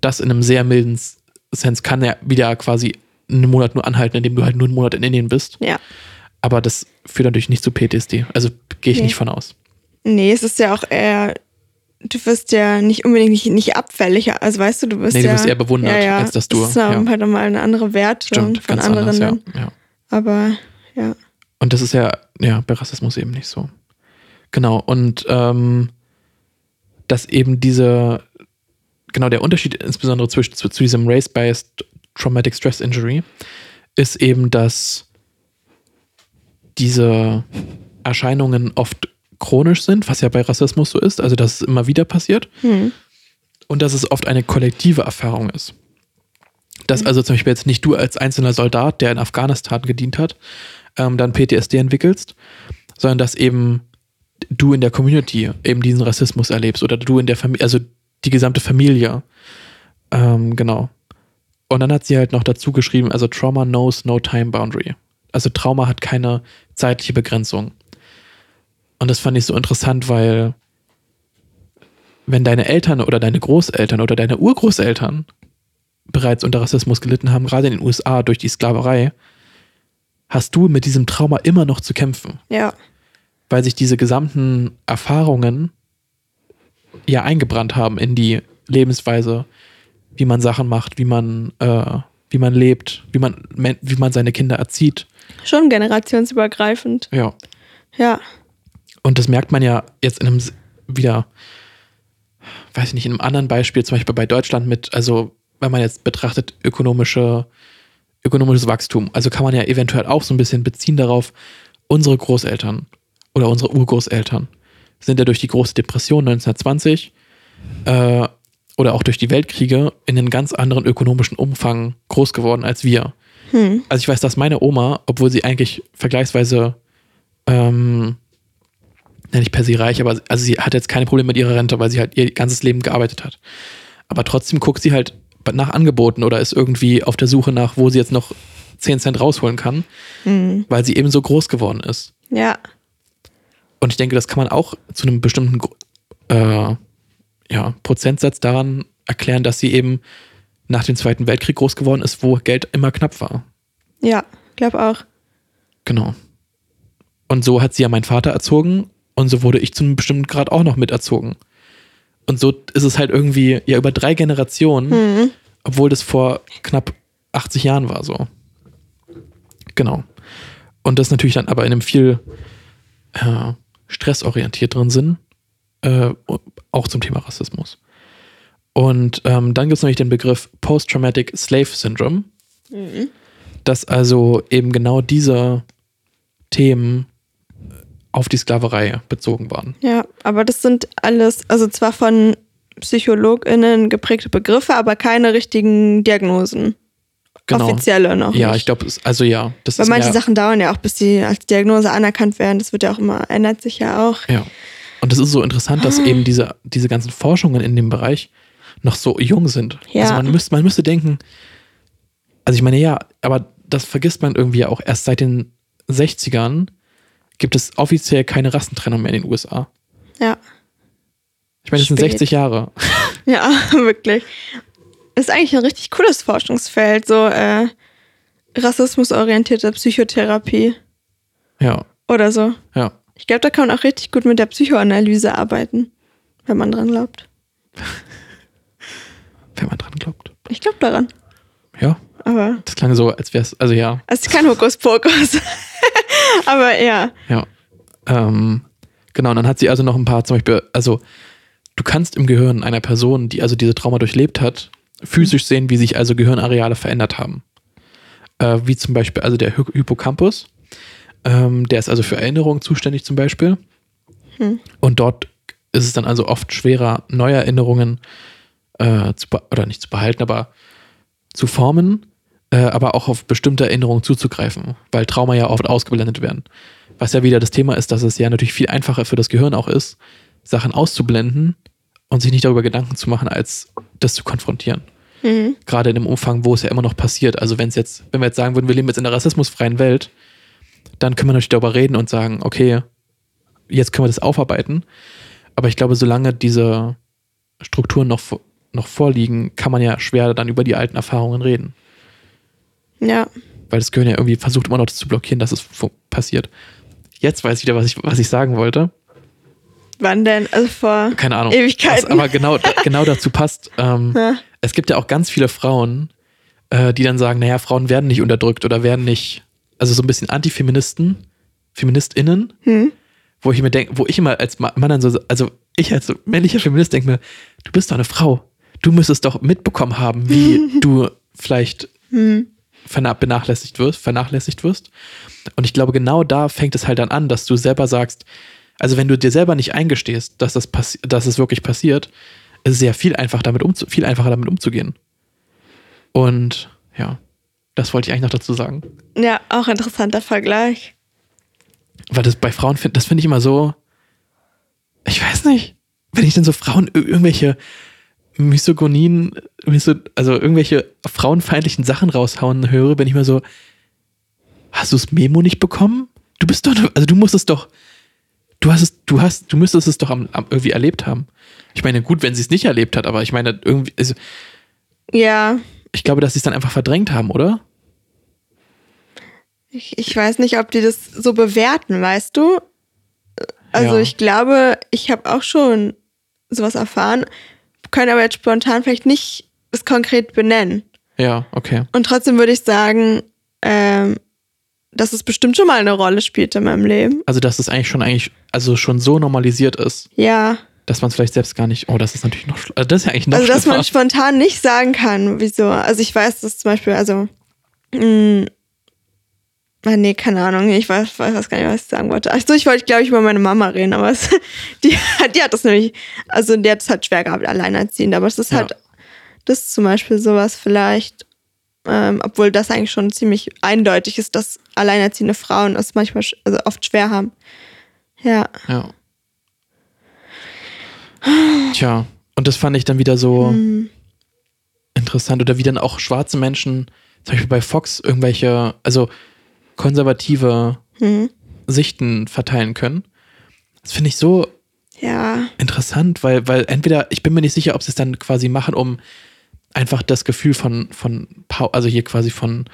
das in einem sehr milden Sense kann ja wieder quasi einen Monat nur anhalten, indem du halt nur einen Monat in Indien bist. Ja. Aber das führt natürlich nicht zu PTSD. Also gehe ich Nee. nicht von aus. Nee, es ist ja auch eher, du wirst ja nicht unbedingt nicht, nicht abfällig. Also weißt du, du wirst Nee, du ja. wirst eher bewundert, ja, ja. als dass du- Das ist ja. halt nochmal eine andere Wertung Stimmt, von ganz anderen. anders, ja. ja. Aber ja. Und das ist ja, ja, bei Rassismus eben nicht so. Genau, und ähm, dass eben diese, genau der Unterschied insbesondere zwischen, zu, zu diesem Race-Based Traumatic Stress Injury ist eben, dass diese Erscheinungen oft chronisch sind, was ja bei Rassismus so ist, also dass es immer wieder passiert Hm. und dass es oft eine kollektive Erfahrung ist. Dass also zum Beispiel jetzt nicht du als einzelner Soldat, der in Afghanistan gedient hat, ähm, dann PTSD entwickelst, sondern dass eben du in der Community eben diesen Rassismus erlebst oder du in der Familie, also die gesamte Familie. Ähm, genau. Und dann hat sie halt noch dazu geschrieben, also Trauma knows no time boundary. Also Trauma hat keine zeitliche Begrenzung. Und das fand ich so interessant, weil wenn deine Eltern oder deine Großeltern oder deine Urgroßeltern bereits unter Rassismus gelitten haben, gerade in den USA durch die Sklaverei, hast du mit diesem Trauma immer noch zu kämpfen. Ja. Weil sich diese gesamten Erfahrungen ja eingebrannt haben in die Lebensweise, wie man Sachen macht, wie man, äh, wie man lebt, wie man, wie man seine Kinder erzieht. Schon generationsübergreifend. Ja. Ja. Und das merkt man ja jetzt in einem wieder, weiß ich nicht, in einem anderen Beispiel, zum Beispiel bei Deutschland mit, also wenn man jetzt betrachtet, ökonomische, ökonomisches Wachstum. Also kann man ja eventuell auch so ein bisschen beziehen darauf, unsere Großeltern oder unsere Urgroßeltern sind ja durch die große Depression 1920 äh, oder auch durch die Weltkriege in einem ganz anderen ökonomischen Umfang groß geworden als wir. Hm. Also ich weiß, dass meine Oma, obwohl sie eigentlich vergleichsweise ähm, nicht per se reich, aber also sie hat jetzt keine Probleme mit ihrer Rente, weil sie halt ihr ganzes Leben gearbeitet hat. Aber trotzdem guckt sie halt nach Angeboten oder ist irgendwie auf der Suche nach, wo sie jetzt noch 10 Cent rausholen kann, Hm. weil sie eben so groß geworden ist. Ja. Und ich denke, das kann man auch zu einem bestimmten äh, ja, Prozentsatz daran erklären, dass sie eben nach dem Zweiten Weltkrieg groß geworden ist, wo Geld immer knapp war. Ja. Glaub auch. Genau. Und so hat sie ja meinen Vater erzogen und so wurde ich zu einem bestimmten Grad auch noch miterzogen. Und so ist es halt irgendwie ja über drei Generationen, Hm. obwohl das vor knapp 80 Jahren war so. Genau. Und das natürlich dann aber in einem viel äh, stressorientierteren Sinn, äh, auch zum Thema Rassismus. Und ähm, dann gibt es nämlich den Begriff Post-Traumatic Slave Syndrome, Mhm. dass also eben genau diese Themen auf die Sklaverei bezogen waren. Ja, aber das sind alles, also zwar von PsychologInnen geprägte Begriffe, aber keine richtigen Diagnosen. Genau. Offizielle noch. Ja, nicht. ich glaube, also ja, das Weil manche Sachen dauern ja auch, bis sie als Diagnose anerkannt werden. Das wird ja auch immer, ändert sich ja auch. Ja. Und es ist so interessant, dass eben diese, diese ganzen Forschungen in dem Bereich noch so jung sind. Ja. Also man müsste, man müsste denken, also ich meine, ja, aber das vergisst man irgendwie auch. Erst seit den 60ern gibt es offiziell keine Rassentrennung mehr in den USA. Ja. Ich meine, das sind Spät. 60 Jahre. Ja, wirklich. Ist eigentlich ein richtig cooles Forschungsfeld, so äh, rassismusorientierte Psychotherapie Ja, oder so. ja. Ich glaube, da kann man auch richtig gut mit der Psychoanalyse arbeiten, wenn man dran glaubt. Wenn man dran glaubt. Ich glaube daran. Ja, Aber das klang so, als wäre es, also ja, es ist kein Hokuspokus. Aber ja. Ja. Ähm, genau, und dann hat sie also noch ein paar, zum Beispiel, also du kannst im Gehirn einer Person, die also diese Trauma durchlebt hat, physisch sehen, wie sich also Gehirnareale verändert haben. Äh, wie zum Beispiel also der Hy Hippocampus. Ähm, der ist also für Erinnerungen zuständig zum Beispiel. Hm. Und dort ist es dann also oft schwerer, neue Erinnerungen äh, zu oder nicht zu behalten, aber zu formen, äh, aber auch auf bestimmte Erinnerungen zuzugreifen, weil Trauma ja oft ausgeblendet werden. Was ja wieder das Thema ist, dass es ja natürlich viel einfacher für das Gehirn auch ist, Sachen auszublenden und sich nicht darüber Gedanken zu machen, als das zu konfrontieren. Mhm. Gerade in dem Umfang, wo es ja immer noch passiert. Also wenn es jetzt, wenn wir jetzt sagen würden, wir leben jetzt in einer rassismusfreien Welt, dann können wir natürlich darüber reden und sagen, okay, jetzt können wir das aufarbeiten. Aber ich glaube, solange diese Strukturen noch, noch vorliegen, kann man ja schwer dann über die alten Erfahrungen reden. Ja. Weil das Gehirn ja irgendwie versucht immer noch das zu blockieren, dass es passiert. Jetzt weiß ich wieder, was ich, was ich sagen wollte. Wann denn? Also vor Keine Ahnung. Ewigkeiten. Was aber genau, genau dazu passt. Ähm, Ja. Es gibt ja auch ganz viele Frauen, äh, die dann sagen, naja, Frauen werden nicht unterdrückt oder werden nicht, also so ein bisschen Antifeministen, FeministInnen, Hm. wo ich mir denke, wo ich immer als Ma- Mann dann so, also ich als männlicher Feminist denke mir, du bist doch eine Frau. Du müsstest doch mitbekommen haben, wie du vielleicht Hm. benachlässigt wirst, vernachlässigt wirst. Und ich glaube, genau da fängt es halt dann an, dass du selber sagst, also wenn du dir selber nicht eingestehst, dass das dass es wirklich passiert, ist es ja viel einfach damit viel einfacher damit umzugehen. Und ja, das wollte ich eigentlich noch dazu sagen. Ja, auch interessanter Vergleich. Weil das bei Frauen finde, das finde ich immer so, ich weiß nicht, wenn ich denn so Frauen ir- irgendwelche Misogonien, miso, also irgendwelche frauenfeindlichen Sachen raushauen höre, bin ich mir so, hast du das Memo nicht bekommen? Du bist doch, also du musst es doch, du hast es, du hast, du müsstest es doch am, am irgendwie erlebt haben. Ich meine, gut, wenn sie es nicht erlebt hat, aber ich meine, irgendwie, also, Ja, ich glaube, dass sie es dann einfach verdrängt haben, oder? ich, ich weiß nicht, ob die das so bewerten, weißt du? Also Ja. ich glaube, ich habe auch schon sowas erfahren, können aber jetzt spontan vielleicht nicht das konkret benennen. Ja, okay. Und trotzdem würde ich sagen, ähm, dass es bestimmt schon mal eine Rolle spielt in meinem Leben. Also, dass es eigentlich schon eigentlich, also schon so normalisiert ist, Ja. dass man es vielleicht selbst gar nicht, oh, das ist natürlich noch, also das ist ja eigentlich noch Also, dass man spontan nicht sagen kann, wieso. Also, ich weiß, dass zum Beispiel, also, mh, ah, nee, keine Ahnung, ich weiß, weiß, gar nicht, was ich sagen wollte. Achso, ich wollte, glaube ich, über meine Mama reden, aber es, die, hat- die hat das nämlich, also, die hat es halt schwer gehabt, alleinerziehend, aber es ist Ja. halt, das ist zum Beispiel sowas vielleicht, ähm, obwohl das eigentlich schon ziemlich eindeutig ist, dass alleinerziehende Frauen es manchmal, also oft schwer haben. Ja. Ja. Tja, und das fand ich dann wieder so Mhm. interessant. Oder wie dann auch schwarze Menschen, zum Beispiel bei Fox, irgendwelche, also konservative Mhm. Sichten verteilen können. Das finde ich so Ja. interessant, weil, weil entweder, ich bin mir nicht sicher, ob sie es dann quasi machen, um einfach das Gefühl von, von also hier quasi von,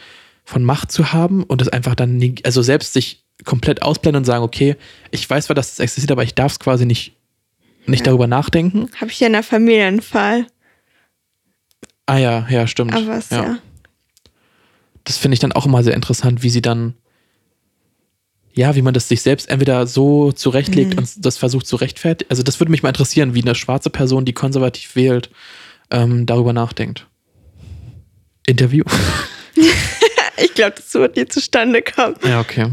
von Macht zu haben und es einfach dann, neg- also selbst sich komplett ausblenden und sagen, okay, ich weiß zwar, dass es existiert, aber ich darf es quasi nicht, nicht Ja. darüber nachdenken. Habe ich ja in der Familie einen Fall. Ah ja, ja, stimmt. Aber es, ja. Das finde ich dann auch immer sehr interessant, wie sie dann, ja, wie man das sich selbst entweder so zurechtlegt Mhm. und das versucht zu rechtfertigen. Also das würde mich mal interessieren, wie eine schwarze Person, die konservativ wählt, ähm, darüber nachdenkt. Interview. Ich glaube, das wird nie zustande kommen. ja, okay.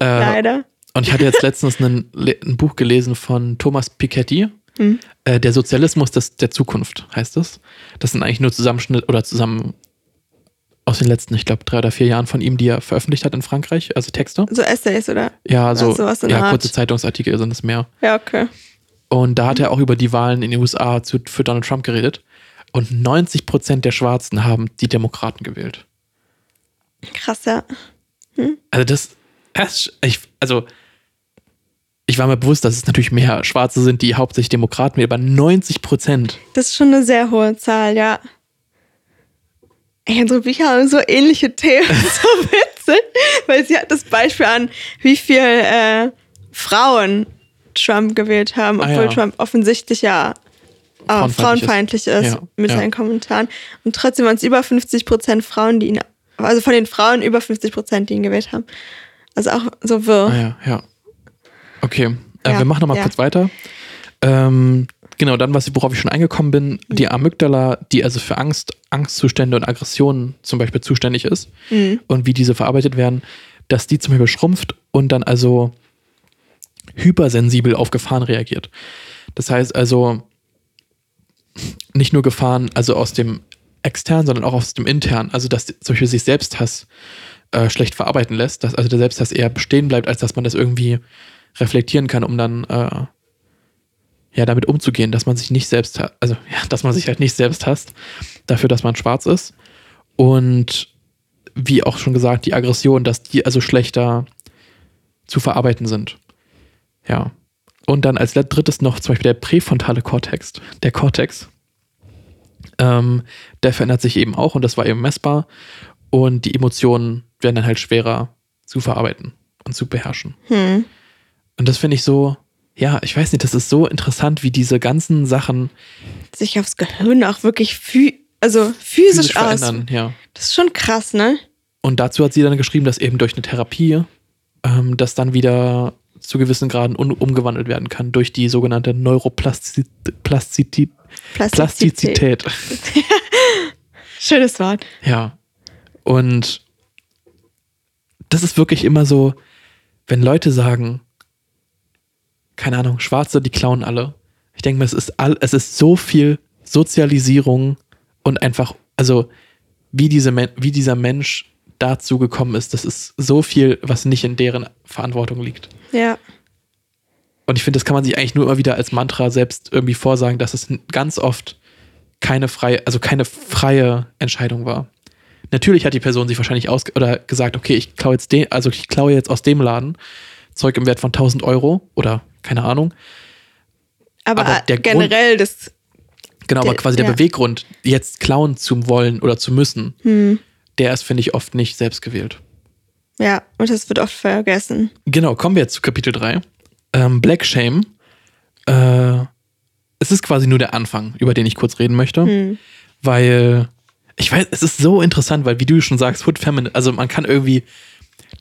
Äh, Leider. und ich hatte jetzt letztens einen, ein Buch gelesen von Thomas Piketty. Hm. Äh, der Sozialismus des, der Zukunft heißt es. Das sind eigentlich nur Zusammenschnitt oder zusammen aus den letzten, ich glaube, drei oder vier Jahren von ihm, die er veröffentlicht hat in Frankreich, also Texte. So Essays, oder? Ja, so sowas in der ja, Art. kurze Zeitungsartikel sind es mehr. Ja, okay. Und da hat er auch über die Wahlen in den USA zu, für Donald Trump geredet. Und 90 Prozent der Schwarzen haben die Demokraten gewählt. Krass, ja. Also das, das ich, also ich war mir bewusst, dass es natürlich mehr Schwarze sind, die hauptsächlich Demokraten wählen, aber 90 Prozent. Das ist schon eine sehr hohe Zahl, ja. Ey, unsere Bücher haben so ähnliche Themen, so witzig, weil sie hat das Beispiel an, wie viel äh, Frauen Trump gewählt haben, Ah, obwohl ja. Trump offensichtlich ja Frauenfeindlich frauenfeindlich ist, Ja, mit ja. seinen Kommentaren. Und trotzdem waren es über 50 Prozent Frauen, die ihn, also von den Frauen über 50 Prozent, die ihn gewählt haben. Also auch so wirr. Ah ja, ja. Okay, äh, Ja, wir machen nochmal ja. kurz weiter. Ähm, genau, dann, was, worauf ich schon eingekommen bin, die Amygdala, die also für Angst, Angstzustände und Aggressionen zum Beispiel zuständig ist Mhm. und wie diese verarbeitet werden, dass die zum Beispiel schrumpft und dann also hypersensibel auf Gefahren reagiert. Das heißt also nicht nur Gefahren, also aus dem externen, sondern auch aus dem internen. Also dass zum Beispiel sich Selbsthass äh, schlecht verarbeiten lässt, dass also der Selbsthass eher bestehen bleibt, als dass man das irgendwie reflektieren kann, um dann äh, ja damit umzugehen, dass man sich nicht selbst, also ja, dass man sich halt nicht selbst hasst, dafür, dass man schwarz ist. Und wie auch schon gesagt, die Aggression, dass die also schlechter zu verarbeiten sind. Ja. Und dann als drittes noch zum Beispiel der präfrontale Kortex, der Kortex. Ähm, der verändert sich eben auch und das war eben messbar. Und die Emotionen werden dann halt schwerer zu verarbeiten und zu beherrschen. Hm. Und das finde ich so, ja, ich weiß nicht, das ist so interessant, wie diese ganzen Sachen Sich aufs Gehirn auch wirklich also physisch, physisch aus. verändern. Ja. Das ist schon krass, ne? Und dazu hat sie dann geschrieben, dass eben durch eine Therapie ähm, das dann wieder zu gewissen Graden umgewandelt werden kann durch die sogenannte Neuroplastizität. Plastizität. Plastizität. Schönes Wort. Ja. Und das ist wirklich immer so, wenn Leute sagen, keine Ahnung, Schwarze, die klauen alle. Ich denke mir, es ist all, es ist so viel Sozialisierung und einfach, also wie, diese, wie dieser Mensch dazu gekommen ist, das ist so viel, was nicht in deren Verantwortung liegt. Ja. Und ich finde, das kann man sich eigentlich nur immer wieder als Mantra selbst irgendwie vorsagen, dass es ganz oft keine freie, also keine freie Entscheidung war. Natürlich hat die Person sich wahrscheinlich aus oder gesagt, okay, ich klaue jetzt den, also ich klaue jetzt aus dem Laden Zeug im Wert von 1000 Euro oder keine Ahnung. Aber, Aber der generell das. Genau, aber Der- quasi der ja. Beweggrund, jetzt klauen zu wollen oder zu müssen, Hm, der ist, finde ich, oft nicht selbst gewählt. ja, und das wird oft vergessen. Genau, kommen wir jetzt zu Kapitel 3. Ähm, Black Shame. Äh, es ist quasi nur der Anfang, über den ich kurz reden möchte. Hm. Weil, ich weiß, es ist so interessant, weil, wie du schon sagst, Hood Feminine, also man kann irgendwie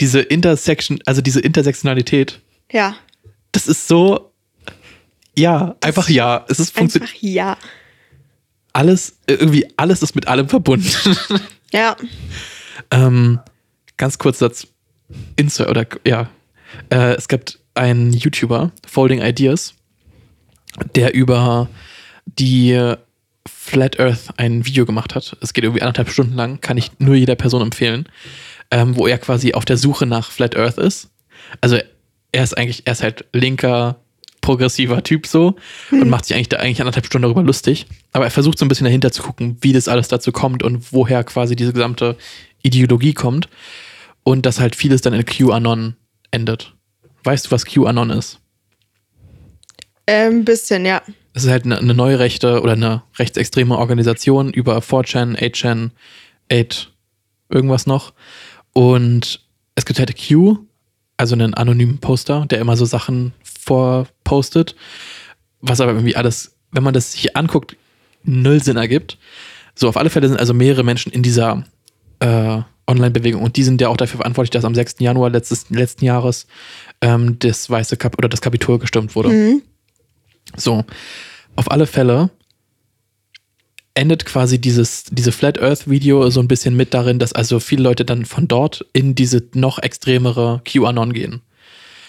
diese Intersection, also diese Intersektionalität, Ja, das ist so, ja, einfach ja. Es ist funktioniert. einfach ja. Alles, irgendwie alles ist mit allem verbunden. Ja, Ähm, ganz kurz Satz. Insta oder ja. Äh, es gibt einen YouTuber, Folding Ideas, der über die Flat Earth ein Video gemacht hat. Es geht irgendwie anderthalb Stunden lang, kann ich nur jeder Person empfehlen, ähm, wo er quasi auf der Suche nach Flat Earth ist. Also er ist eigentlich, er ist halt linker, progressiver Typ so und macht sich eigentlich da eigentlich anderthalb Stunden darüber lustig. Aber er versucht so ein bisschen dahinter zu gucken, wie das alles dazu kommt und woher quasi diese gesamte Ideologie kommt. Und dass halt vieles dann in QAnon endet. Weißt du, was QAnon ist? ein ähm, bisschen, ja. Es ist halt eine, eine neurechte oder eine rechtsextreme Organisation über 4chan, 8chan, 8, irgendwas noch. Und es gibt halt Q, also einen anonymen Poster, der immer so Sachen vorpostet, was aber irgendwie alles, wenn man das sich anguckt, null Sinn ergibt. So, auf alle Fälle sind also mehrere Menschen in dieser äh, Online-Bewegung und die sind ja auch dafür verantwortlich, dass am 6. Januar letztes, letzten Jahres ähm, das weiße Kap oder das Kapitol gestürmt wurde. Mhm. So, auf alle Fälle endet quasi dieses, diese Flat Earth Video so ein bisschen mit darin, dass also viele Leute dann von dort in diese noch extremere QAnon gehen.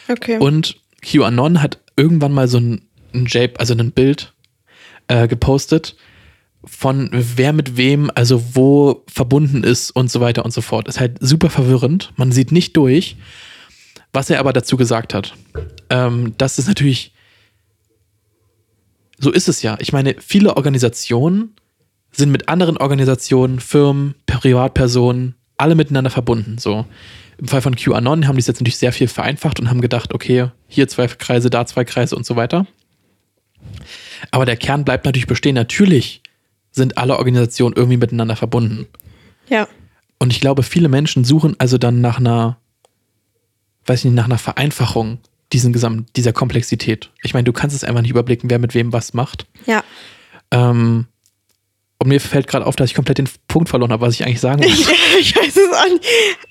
Okay. Und QAnon hat irgendwann mal so ein, ein Jape, also ein Bild äh, gepostet von wer mit wem, also wo verbunden ist und so weiter und so fort. Ist halt super verwirrend. Man sieht nicht durch. Was er aber dazu gesagt hat, ähm, das ist natürlich, so ist es ja. Ich meine, viele Organisationen sind mit anderen Organisationen, Firmen, Privatpersonen, alle miteinander verbunden. So. Im Fall von QAnon haben die es jetzt natürlich sehr viel vereinfacht und haben gedacht, okay, hier zwei Kreise, da zwei Kreise und so weiter. Aber der Kern bleibt natürlich bestehen. Natürlich sind alle Organisationen irgendwie miteinander verbunden. ja. Und ich glaube, viele Menschen suchen also dann nach einer, weiß ich nicht, nach einer Vereinfachung diesen Gesamt, dieser Komplexität. Ich meine, du kannst es einfach nicht überblicken, wer mit wem was macht. Ja. Ähm, und mir fällt gerade auf, dass ich komplett den Punkt verloren habe, was ich eigentlich sagen wollte. Ich weiß es auch nicht.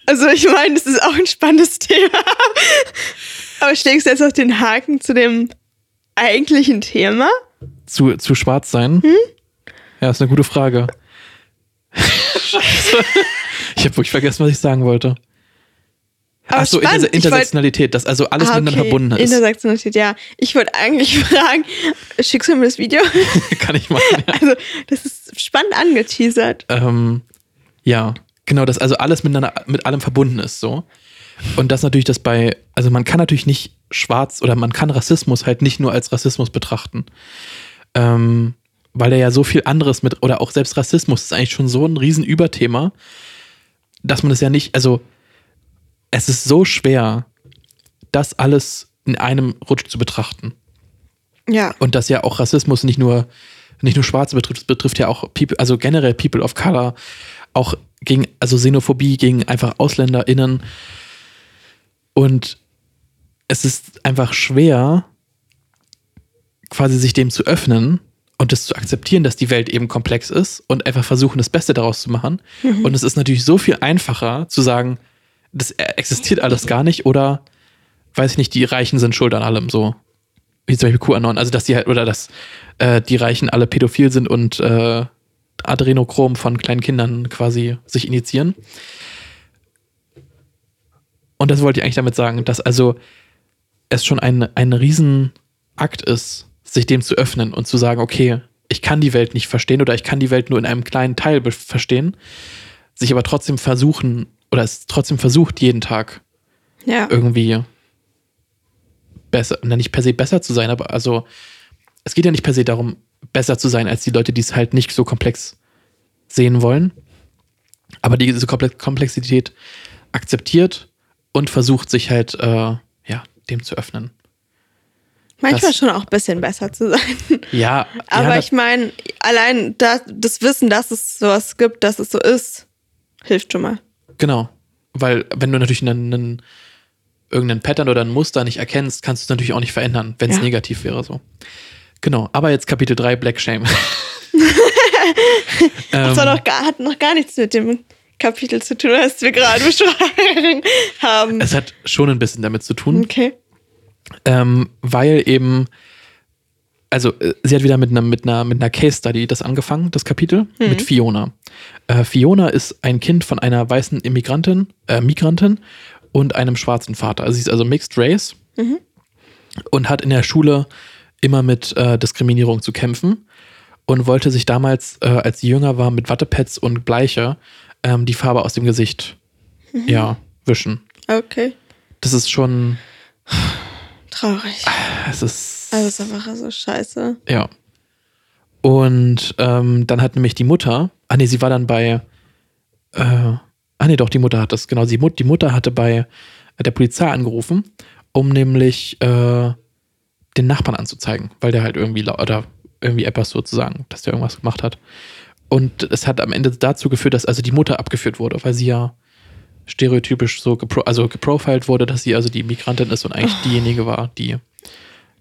Also ich meine, das ist auch ein spannendes Thema. Aber schlägst du jetzt auch den Haken zu dem eigentlichen Thema? zu, zu schwarz sein? Ja, ist eine gute Frage. Scheiße. Ich habe wirklich vergessen, was ich sagen wollte. Aber Achso, spannend. Inter Ich wollt- Intersektionalität, dass also alles Ah, miteinander okay. verbunden ist. Intersektionalität, ja. Ich wollte eigentlich fragen, schickst du mir das Video? Kann ich machen. Ja. Also, das ist spannend angeteasert. ähm, ja, genau, dass also alles miteinander mit allem verbunden ist, so. Und das natürlich, das bei, also man kann natürlich nicht schwarz oder man kann Rassismus halt nicht nur als Rassismus betrachten. Ähm, weil er ja so viel anderes mit, oder auch selbst Rassismus ist eigentlich schon so ein Riesenüberthema, dass man es ja nicht, also es ist so schwer, das alles in einem Rutsch zu betrachten. Ja. Und dass ja auch Rassismus nicht nur, nicht nur Schwarze betrifft, es betrifft ja auch People, also generell People of Color, auch gegen, also Xenophobie gegen einfach AusländerInnen. Und es ist einfach schwer, quasi sich dem zu öffnen und das zu akzeptieren, dass die Welt eben komplex ist und einfach versuchen, das Beste daraus zu machen. Und es ist natürlich so viel einfacher zu sagen, das existiert alles gar nicht oder weiß ich nicht, die Reichen sind schuld an allem so wie zum Beispiel QAnon, also dass die halt, oder dass äh, die Reichen alle pädophil sind und äh, Adrenochrom von kleinen Kindern quasi sich initiieren. Und das wollte ich eigentlich damit sagen, dass also es schon ein, ein Riesenakt ist, sich dem zu öffnen und zu sagen, okay, ich kann die Welt nicht verstehen oder ich kann die Welt nur in einem kleinen Teil verstehen, sich aber trotzdem versuchen oder es trotzdem versucht, jeden Tag Ja. irgendwie besser, na, nicht per se besser zu sein, aber also es geht ja nicht per se darum, besser zu sein als die Leute, die es halt nicht so komplex sehen wollen. Aber diese Komple- Komplexität akzeptiert und versucht sich halt, äh, ja, dem zu öffnen. Manchmal Das- schon auch ein bisschen besser zu sein. Ja, Aber ja, ich meine, allein das, das Wissen, dass es sowas gibt, dass es so ist, hilft schon mal. Genau. Weil wenn du natürlich einen, einen, irgendeinen Pattern oder ein Muster nicht erkennst, kannst du es natürlich auch nicht verändern, wenn es Ja. negativ wäre. so. Genau. Aber jetzt Kapitel 3, Black Shame. Das war noch gar, hat noch gar nichts mit dem Kapitel zu tun, was wir gerade besprochen haben. es hat schon ein bisschen damit zu tun. Okay. ähm, weil eben, also äh, sie hat wieder mit einer, mit einer, mit einer Case Study das angefangen, das Kapitel, mit Fiona. Äh, Fiona ist ein Kind von einer weißen Immigrantin, äh, Migrantin und einem schwarzen Vater. Also sie ist also Mixed Race und hat in der Schule immer mit äh, Diskriminierung zu kämpfen und wollte sich damals, äh, als sie jünger war, mit Wattepads und Bleiche ähm, die Farbe aus dem Gesicht ja, wischen. Okay. Das ist schon, Traurig. es ist Also es ist einfach so scheiße. Ja. Und ähm, dann hat nämlich die Mutter, ah nee, sie war dann bei, äh, ah nee, doch, die Mutter hat das, genau, die, Mut, die Mutter hatte bei der Polizei angerufen, um nämlich äh, den Nachbarn anzuzeigen, weil der halt irgendwie, oder irgendwie etwas sozusagen, dass der irgendwas gemacht hat. Und es hat am Ende dazu geführt, dass also die Mutter abgeführt wurde, weil sie ja stereotypisch so gepro also geprofiled wurde, dass sie also die Migrantin ist und eigentlich diejenige war, die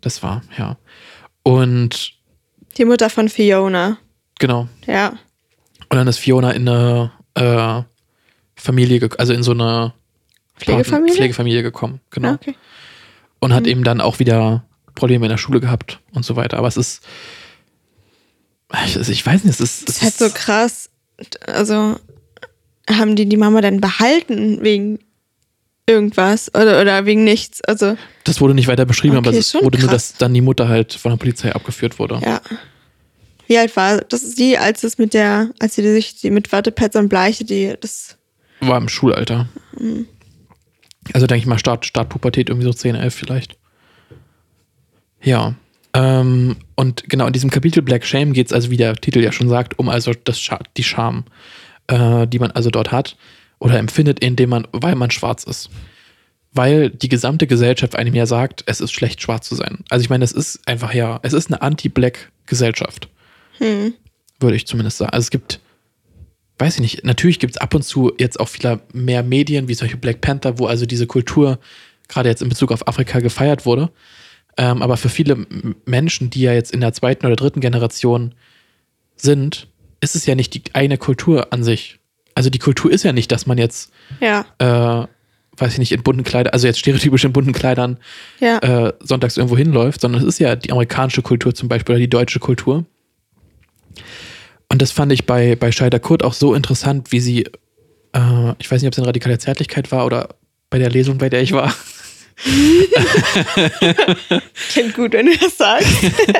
das war, ja. Und Die Mutter von Fiona. genau. Ja. Und dann ist Fiona in eine äh, Familie, also in so eine Pflegefamilie? Pflegefamilie gekommen, genau. Ah, okay. Und hat eben dann auch wieder Probleme in der Schule gehabt und so weiter. Aber es ist, ich, also ich weiß nicht, es ist, Das es ist halt so krass. Also haben die die Mama dann behalten wegen irgendwas oder, oder wegen nichts? Also das wurde nicht weiter beschrieben, Okay, aber es wurde nur, krass. dass dann die Mutter halt von der Polizei abgeführt wurde. ja. Wie alt war das? Ist die, als es mit der, als sie sich die mit Wattepads und Bleiche, die das. War im Schulalter. Mhm. Also denke ich mal Start, Startpubertät, irgendwie so 10, 11 vielleicht. Ja. Ähm, und genau in diesem Kapitel Black Shame geht es also, wie der Titel ja schon sagt, um also das Scha die Scham, äh, die man also dort hat oder empfindet, indem man, weil man schwarz ist. Weil die gesamte Gesellschaft einem ja sagt, es ist schlecht, schwarz zu sein. Also ich meine, es ist einfach ja, es ist eine Anti-Black-Gesellschaft. Würde ich zumindest sagen. Also es gibt weiß ich nicht, natürlich gibt es ab und zu jetzt auch wieder mehr Medien, wie solche Black Panther, wo also diese Kultur gerade jetzt in Bezug auf Afrika gefeiert wurde. Ähm, aber für viele Menschen, die ja jetzt in der zweiten oder dritten Generation sind, ist es ja nicht die eine Kultur an sich. Also die Kultur ist ja nicht, dass man jetzt, Ja. äh, weiß ich nicht, in bunten Kleidern, also jetzt stereotypisch in bunten Kleidern Ja. äh, sonntags irgendwo hinläuft, sondern es ist ja die amerikanische Kultur zum Beispiel oder die deutsche Kultur. Und das fand ich bei, bei Scheider Kurt auch so interessant, wie sie, äh, ich weiß nicht, ob es in radikaler Zärtlichkeit war oder bei der Lesung, bei der ich war, Klingt gut, wenn du das sagst.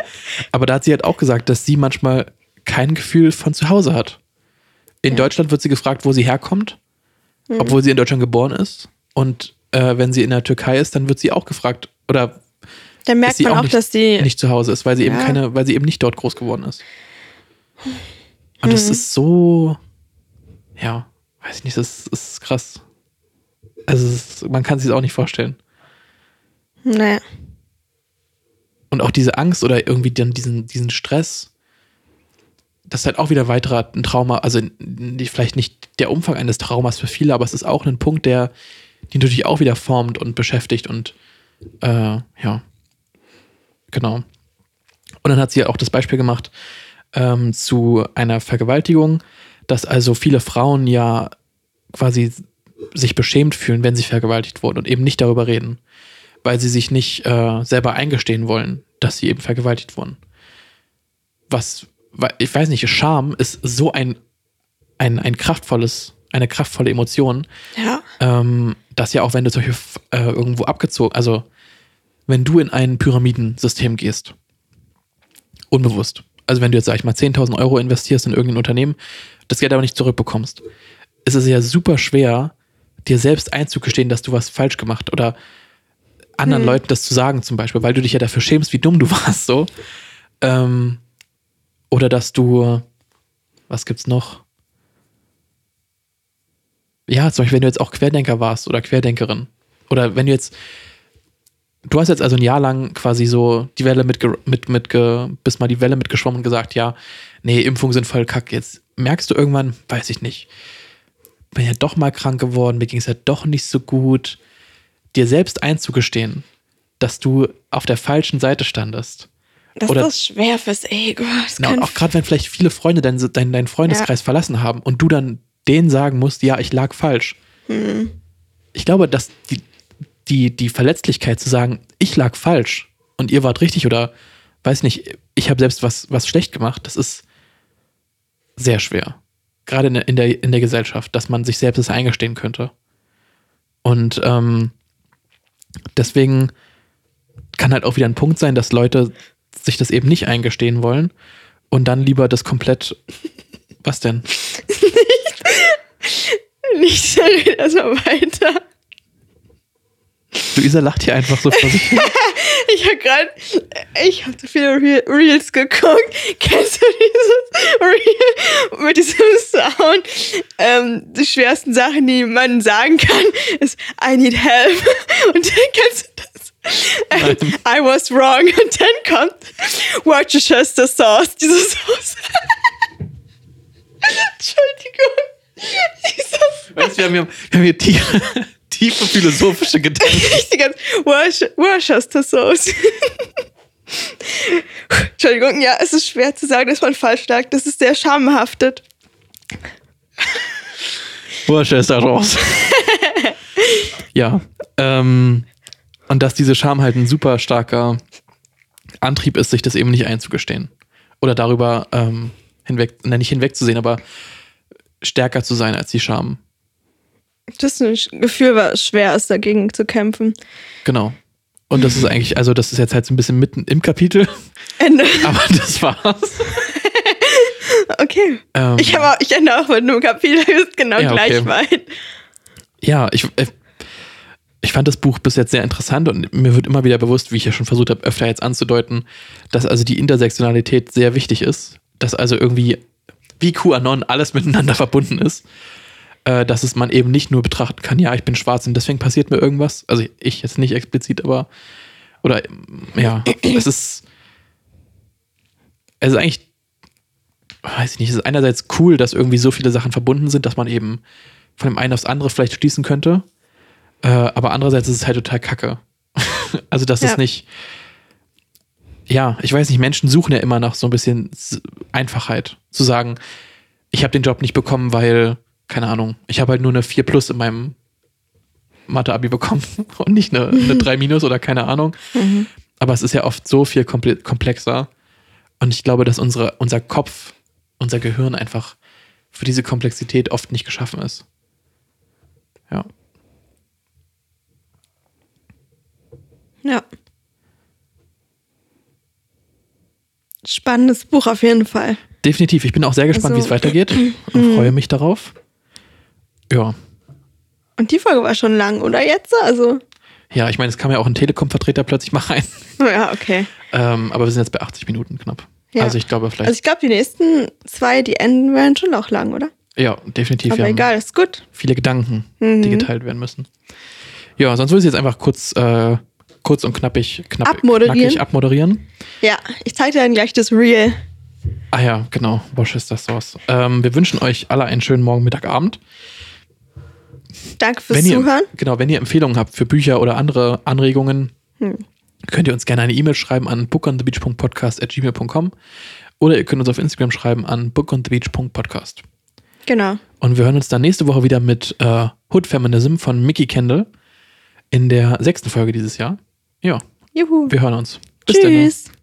aber da hat sie halt auch gesagt, dass sie manchmal kein Gefühl von zu Hause hat. In Deutschland wird sie gefragt, wo sie herkommt, obwohl sie in Deutschland geboren ist. Und äh, wenn sie in der Türkei ist, dann wird sie auch gefragt, oder Da dass merkt sie man auch nicht, dass die. nicht zu Hause ist, weil sie eben Ja. keine, weil sie eben nicht dort groß geworden ist. Und Mhm. das ist so, ja, weiß ich nicht, das ist krass. Also ist, man kann sich das auch nicht vorstellen. Naja. Und auch diese Angst oder irgendwie dann diesen, diesen Stress, das ist halt auch wieder weiterer ein Trauma, also vielleicht nicht der Umfang eines Traumas für viele, aber es ist auch ein Punkt, der die natürlich auch wieder formt und beschäftigt und äh, ja, genau. Und dann hat sie auch das Beispiel gemacht ähm, zu einer Vergewaltigung, dass also viele Frauen ja quasi sich beschämt fühlen, wenn sie vergewaltigt wurden und eben nicht darüber reden, weil sie sich nicht äh, selber eingestehen wollen, dass sie eben vergewaltigt wurden. Was, ich weiß nicht, Scham ist so ein, ein, ein kraftvolles, eine kraftvolle Emotion, Ja. ähm, dass ja auch wenn du solche äh, irgendwo abgezogen, also wenn du in ein Pyramidensystem gehst, unbewusst, also wenn du jetzt, sag ich mal, 10.000 Euro investierst in irgendein Unternehmen, das Geld aber nicht zurückbekommst, ist es ja super schwer, dir selbst einzugestehen, dass du was falsch gemacht oder anderen Leuten das zu sagen zum Beispiel, weil du dich ja dafür schämst, wie dumm du warst, so. Ähm, Oder dass du, was gibt's noch? Ja, zum Beispiel, wenn du jetzt auch Querdenker warst oder Querdenkerin. Oder wenn du jetzt, du hast jetzt also ein Jahr lang quasi so die Welle mit, mit, mit, bist mal die Welle mitgeschwommen und gesagt, ja, nee, Impfungen sind voll kacke. Jetzt merkst du irgendwann, weiß ich nicht, bin ja doch mal krank geworden, mir ging es ja doch nicht so gut. Dir selbst einzugestehen, dass du auf der falschen Seite standest. Das Oder, ist schwer fürs Ego. Genau, und auch gerade wenn vielleicht viele Freunde deinen dein, dein Freundeskreis ja. verlassen haben und du dann denen sagen musst, ja, ich lag falsch. Hm. Ich glaube, dass die, die, die Verletzlichkeit zu sagen, ich lag falsch und ihr wart richtig oder weiß nicht, ich habe selbst was, was schlecht gemacht, das ist sehr schwer. Gerade in, in, der, in der Gesellschaft, dass man sich selbst das eingestehen könnte. Und ähm, deswegen kann halt auch wieder ein Punkt sein, dass Leute sich das eben nicht eingestehen wollen und dann lieber das komplett. Was denn? nicht, nicht erstmal weiter. Luisa lacht hier einfach so vor sich ich habe gerade, ich habe so viele Reels geguckt. Kennst du dieses Reel mit diesem Sound? Ähm, die schwersten Sachen, die man sagen kann, ist I need help. Und dann kennst du das? And I was wrong. Und dann kommt Worcestershire Sauce, diese Sauce. Entschuldigung. Weißt, wir haben hier, wir haben hier Tiere tiefe philosophische Gedanken. Richtig ganz Worcester Sauce. Entschuldigung, ja, es ist schwer zu sagen, dass man falsch lag. Das ist sehr schamhaftet. Worcester Sauce. ja. Ähm, und dass diese Scham halt ein super starker Antrieb ist, sich das eben nicht einzugestehen. Oder darüber ähm, hinweg, na, nicht hinwegzusehen, aber stärker zu sein als die Scham. Das ist ein Gefühl, was schwer ist, dagegen zu kämpfen. Genau. Und das ist eigentlich, also das ist jetzt halt so ein bisschen mitten im Kapitel. Ende. Aber das war's. okay. Ähm, ich, auch, ich ende auch mit einem Kapitel, ist genau ja, gleich okay. weit. Ja, ich, äh, ich fand das Buch bis jetzt sehr interessant und mir wird immer wieder bewusst, wie ich ja schon versucht habe, öfter jetzt anzudeuten, dass also die Intersektionalität sehr wichtig ist. Dass also irgendwie wie QAnon alles miteinander verbunden ist äh, dass es man eben nicht nur betrachten kann, ja, ich bin schwarz und deswegen passiert mir irgendwas. Also ich jetzt nicht explizit, aber oder ja, es ist es ist eigentlich weiß ich nicht, es ist einerseits cool, dass irgendwie so viele Sachen verbunden sind, dass man eben von dem einen aufs andere vielleicht schließen könnte, äh, aber andererseits ist es halt total kacke. also das ja. ist nicht ja, ich weiß nicht, Menschen suchen ja immer nach so ein bisschen Einfachheit. Zu sagen, ich habe den Job nicht bekommen, weil keine Ahnung, ich habe halt nur eine 4 plus in meinem Mathe-Abi bekommen und nicht eine, eine 3 minus oder keine Ahnung. Mhm. Aber es ist ja oft so viel komplexer. Und ich glaube, dass unsere, unser Kopf, unser Gehirn einfach für diese Komplexität oft nicht geschaffen ist. Ja. Ja. Spannendes Buch auf jeden Fall. Definitiv. Ich bin auch sehr gespannt, also, wie es weitergeht und freue mich darauf. Ja. Und die Folge war schon lang, oder jetzt? Also. Ja, ich meine, es kam ja auch ein Telekom-Vertreter plötzlich mal rein. Ja, okay. Ähm, aber wir sind jetzt bei 80 Minuten knapp. Ja. Also ich glaube vielleicht. Also ich glaube, die nächsten zwei, die enden werden schon auch lang, oder? Ja, definitiv. Aber egal, ist gut. Viele Gedanken, mhm. die geteilt werden müssen. Ja, sonst würde ich jetzt einfach kurz, äh, kurz und knappig, knapp, abmoderieren. knackig abmoderieren. Ja, ich zeige dir dann gleich das Real. Ah ja, genau. Bosch ist das Sauce. Ähm, wir wünschen euch alle einen schönen Morgen, Mittag, Abend. Danke fürs wenn Zuhören. Ihr, genau, wenn ihr Empfehlungen habt für Bücher oder andere Anregungen, hm. könnt ihr uns gerne eine E-Mail schreiben an bookonthebeach.podcast.gmail.com oder ihr könnt uns auf Instagram schreiben an bookonthebeach.podcast. Genau. Und wir hören uns dann nächste Woche wieder mit äh, Hood Feminism von Mickey Kendall in der sechsten Folge dieses Jahr. Ja. Juhu. Wir hören uns. Bis Tschüss. Dann.